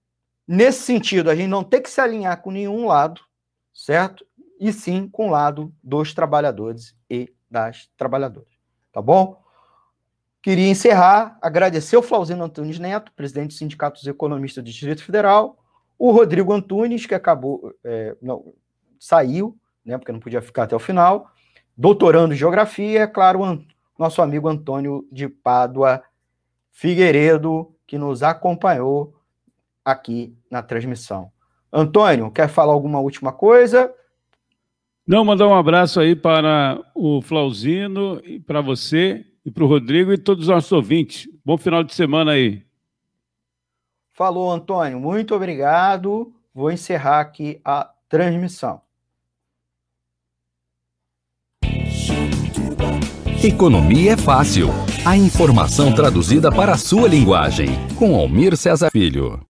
Nesse sentido, a gente não tem que se alinhar com nenhum lado, certo? E sim com o lado dos trabalhadores e das trabalhadoras. Tá bom? Queria encerrar, agradecer o Flauzino Antunes Neto, presidente do Sindicato dos Economistas do Distrito Federal, o Rodrigo Antunes, que acabou, é, não, saiu, né, porque não podia ficar até o final, doutorando em Geografia, é claro, nosso amigo Antônio de Pádua Figueiredo, que nos acompanhou aqui na transmissão. Antônio, quer falar alguma última coisa? Não, mandar um abraço aí para o Flauzino, para você e para o Rodrigo e todos os nossos ouvintes. Bom final de semana aí. Falou, Antônio. Muito obrigado. Vou encerrar aqui a transmissão. Economia é fácil. A informação traduzida para a sua linguagem. Com Almir Cesar Filho.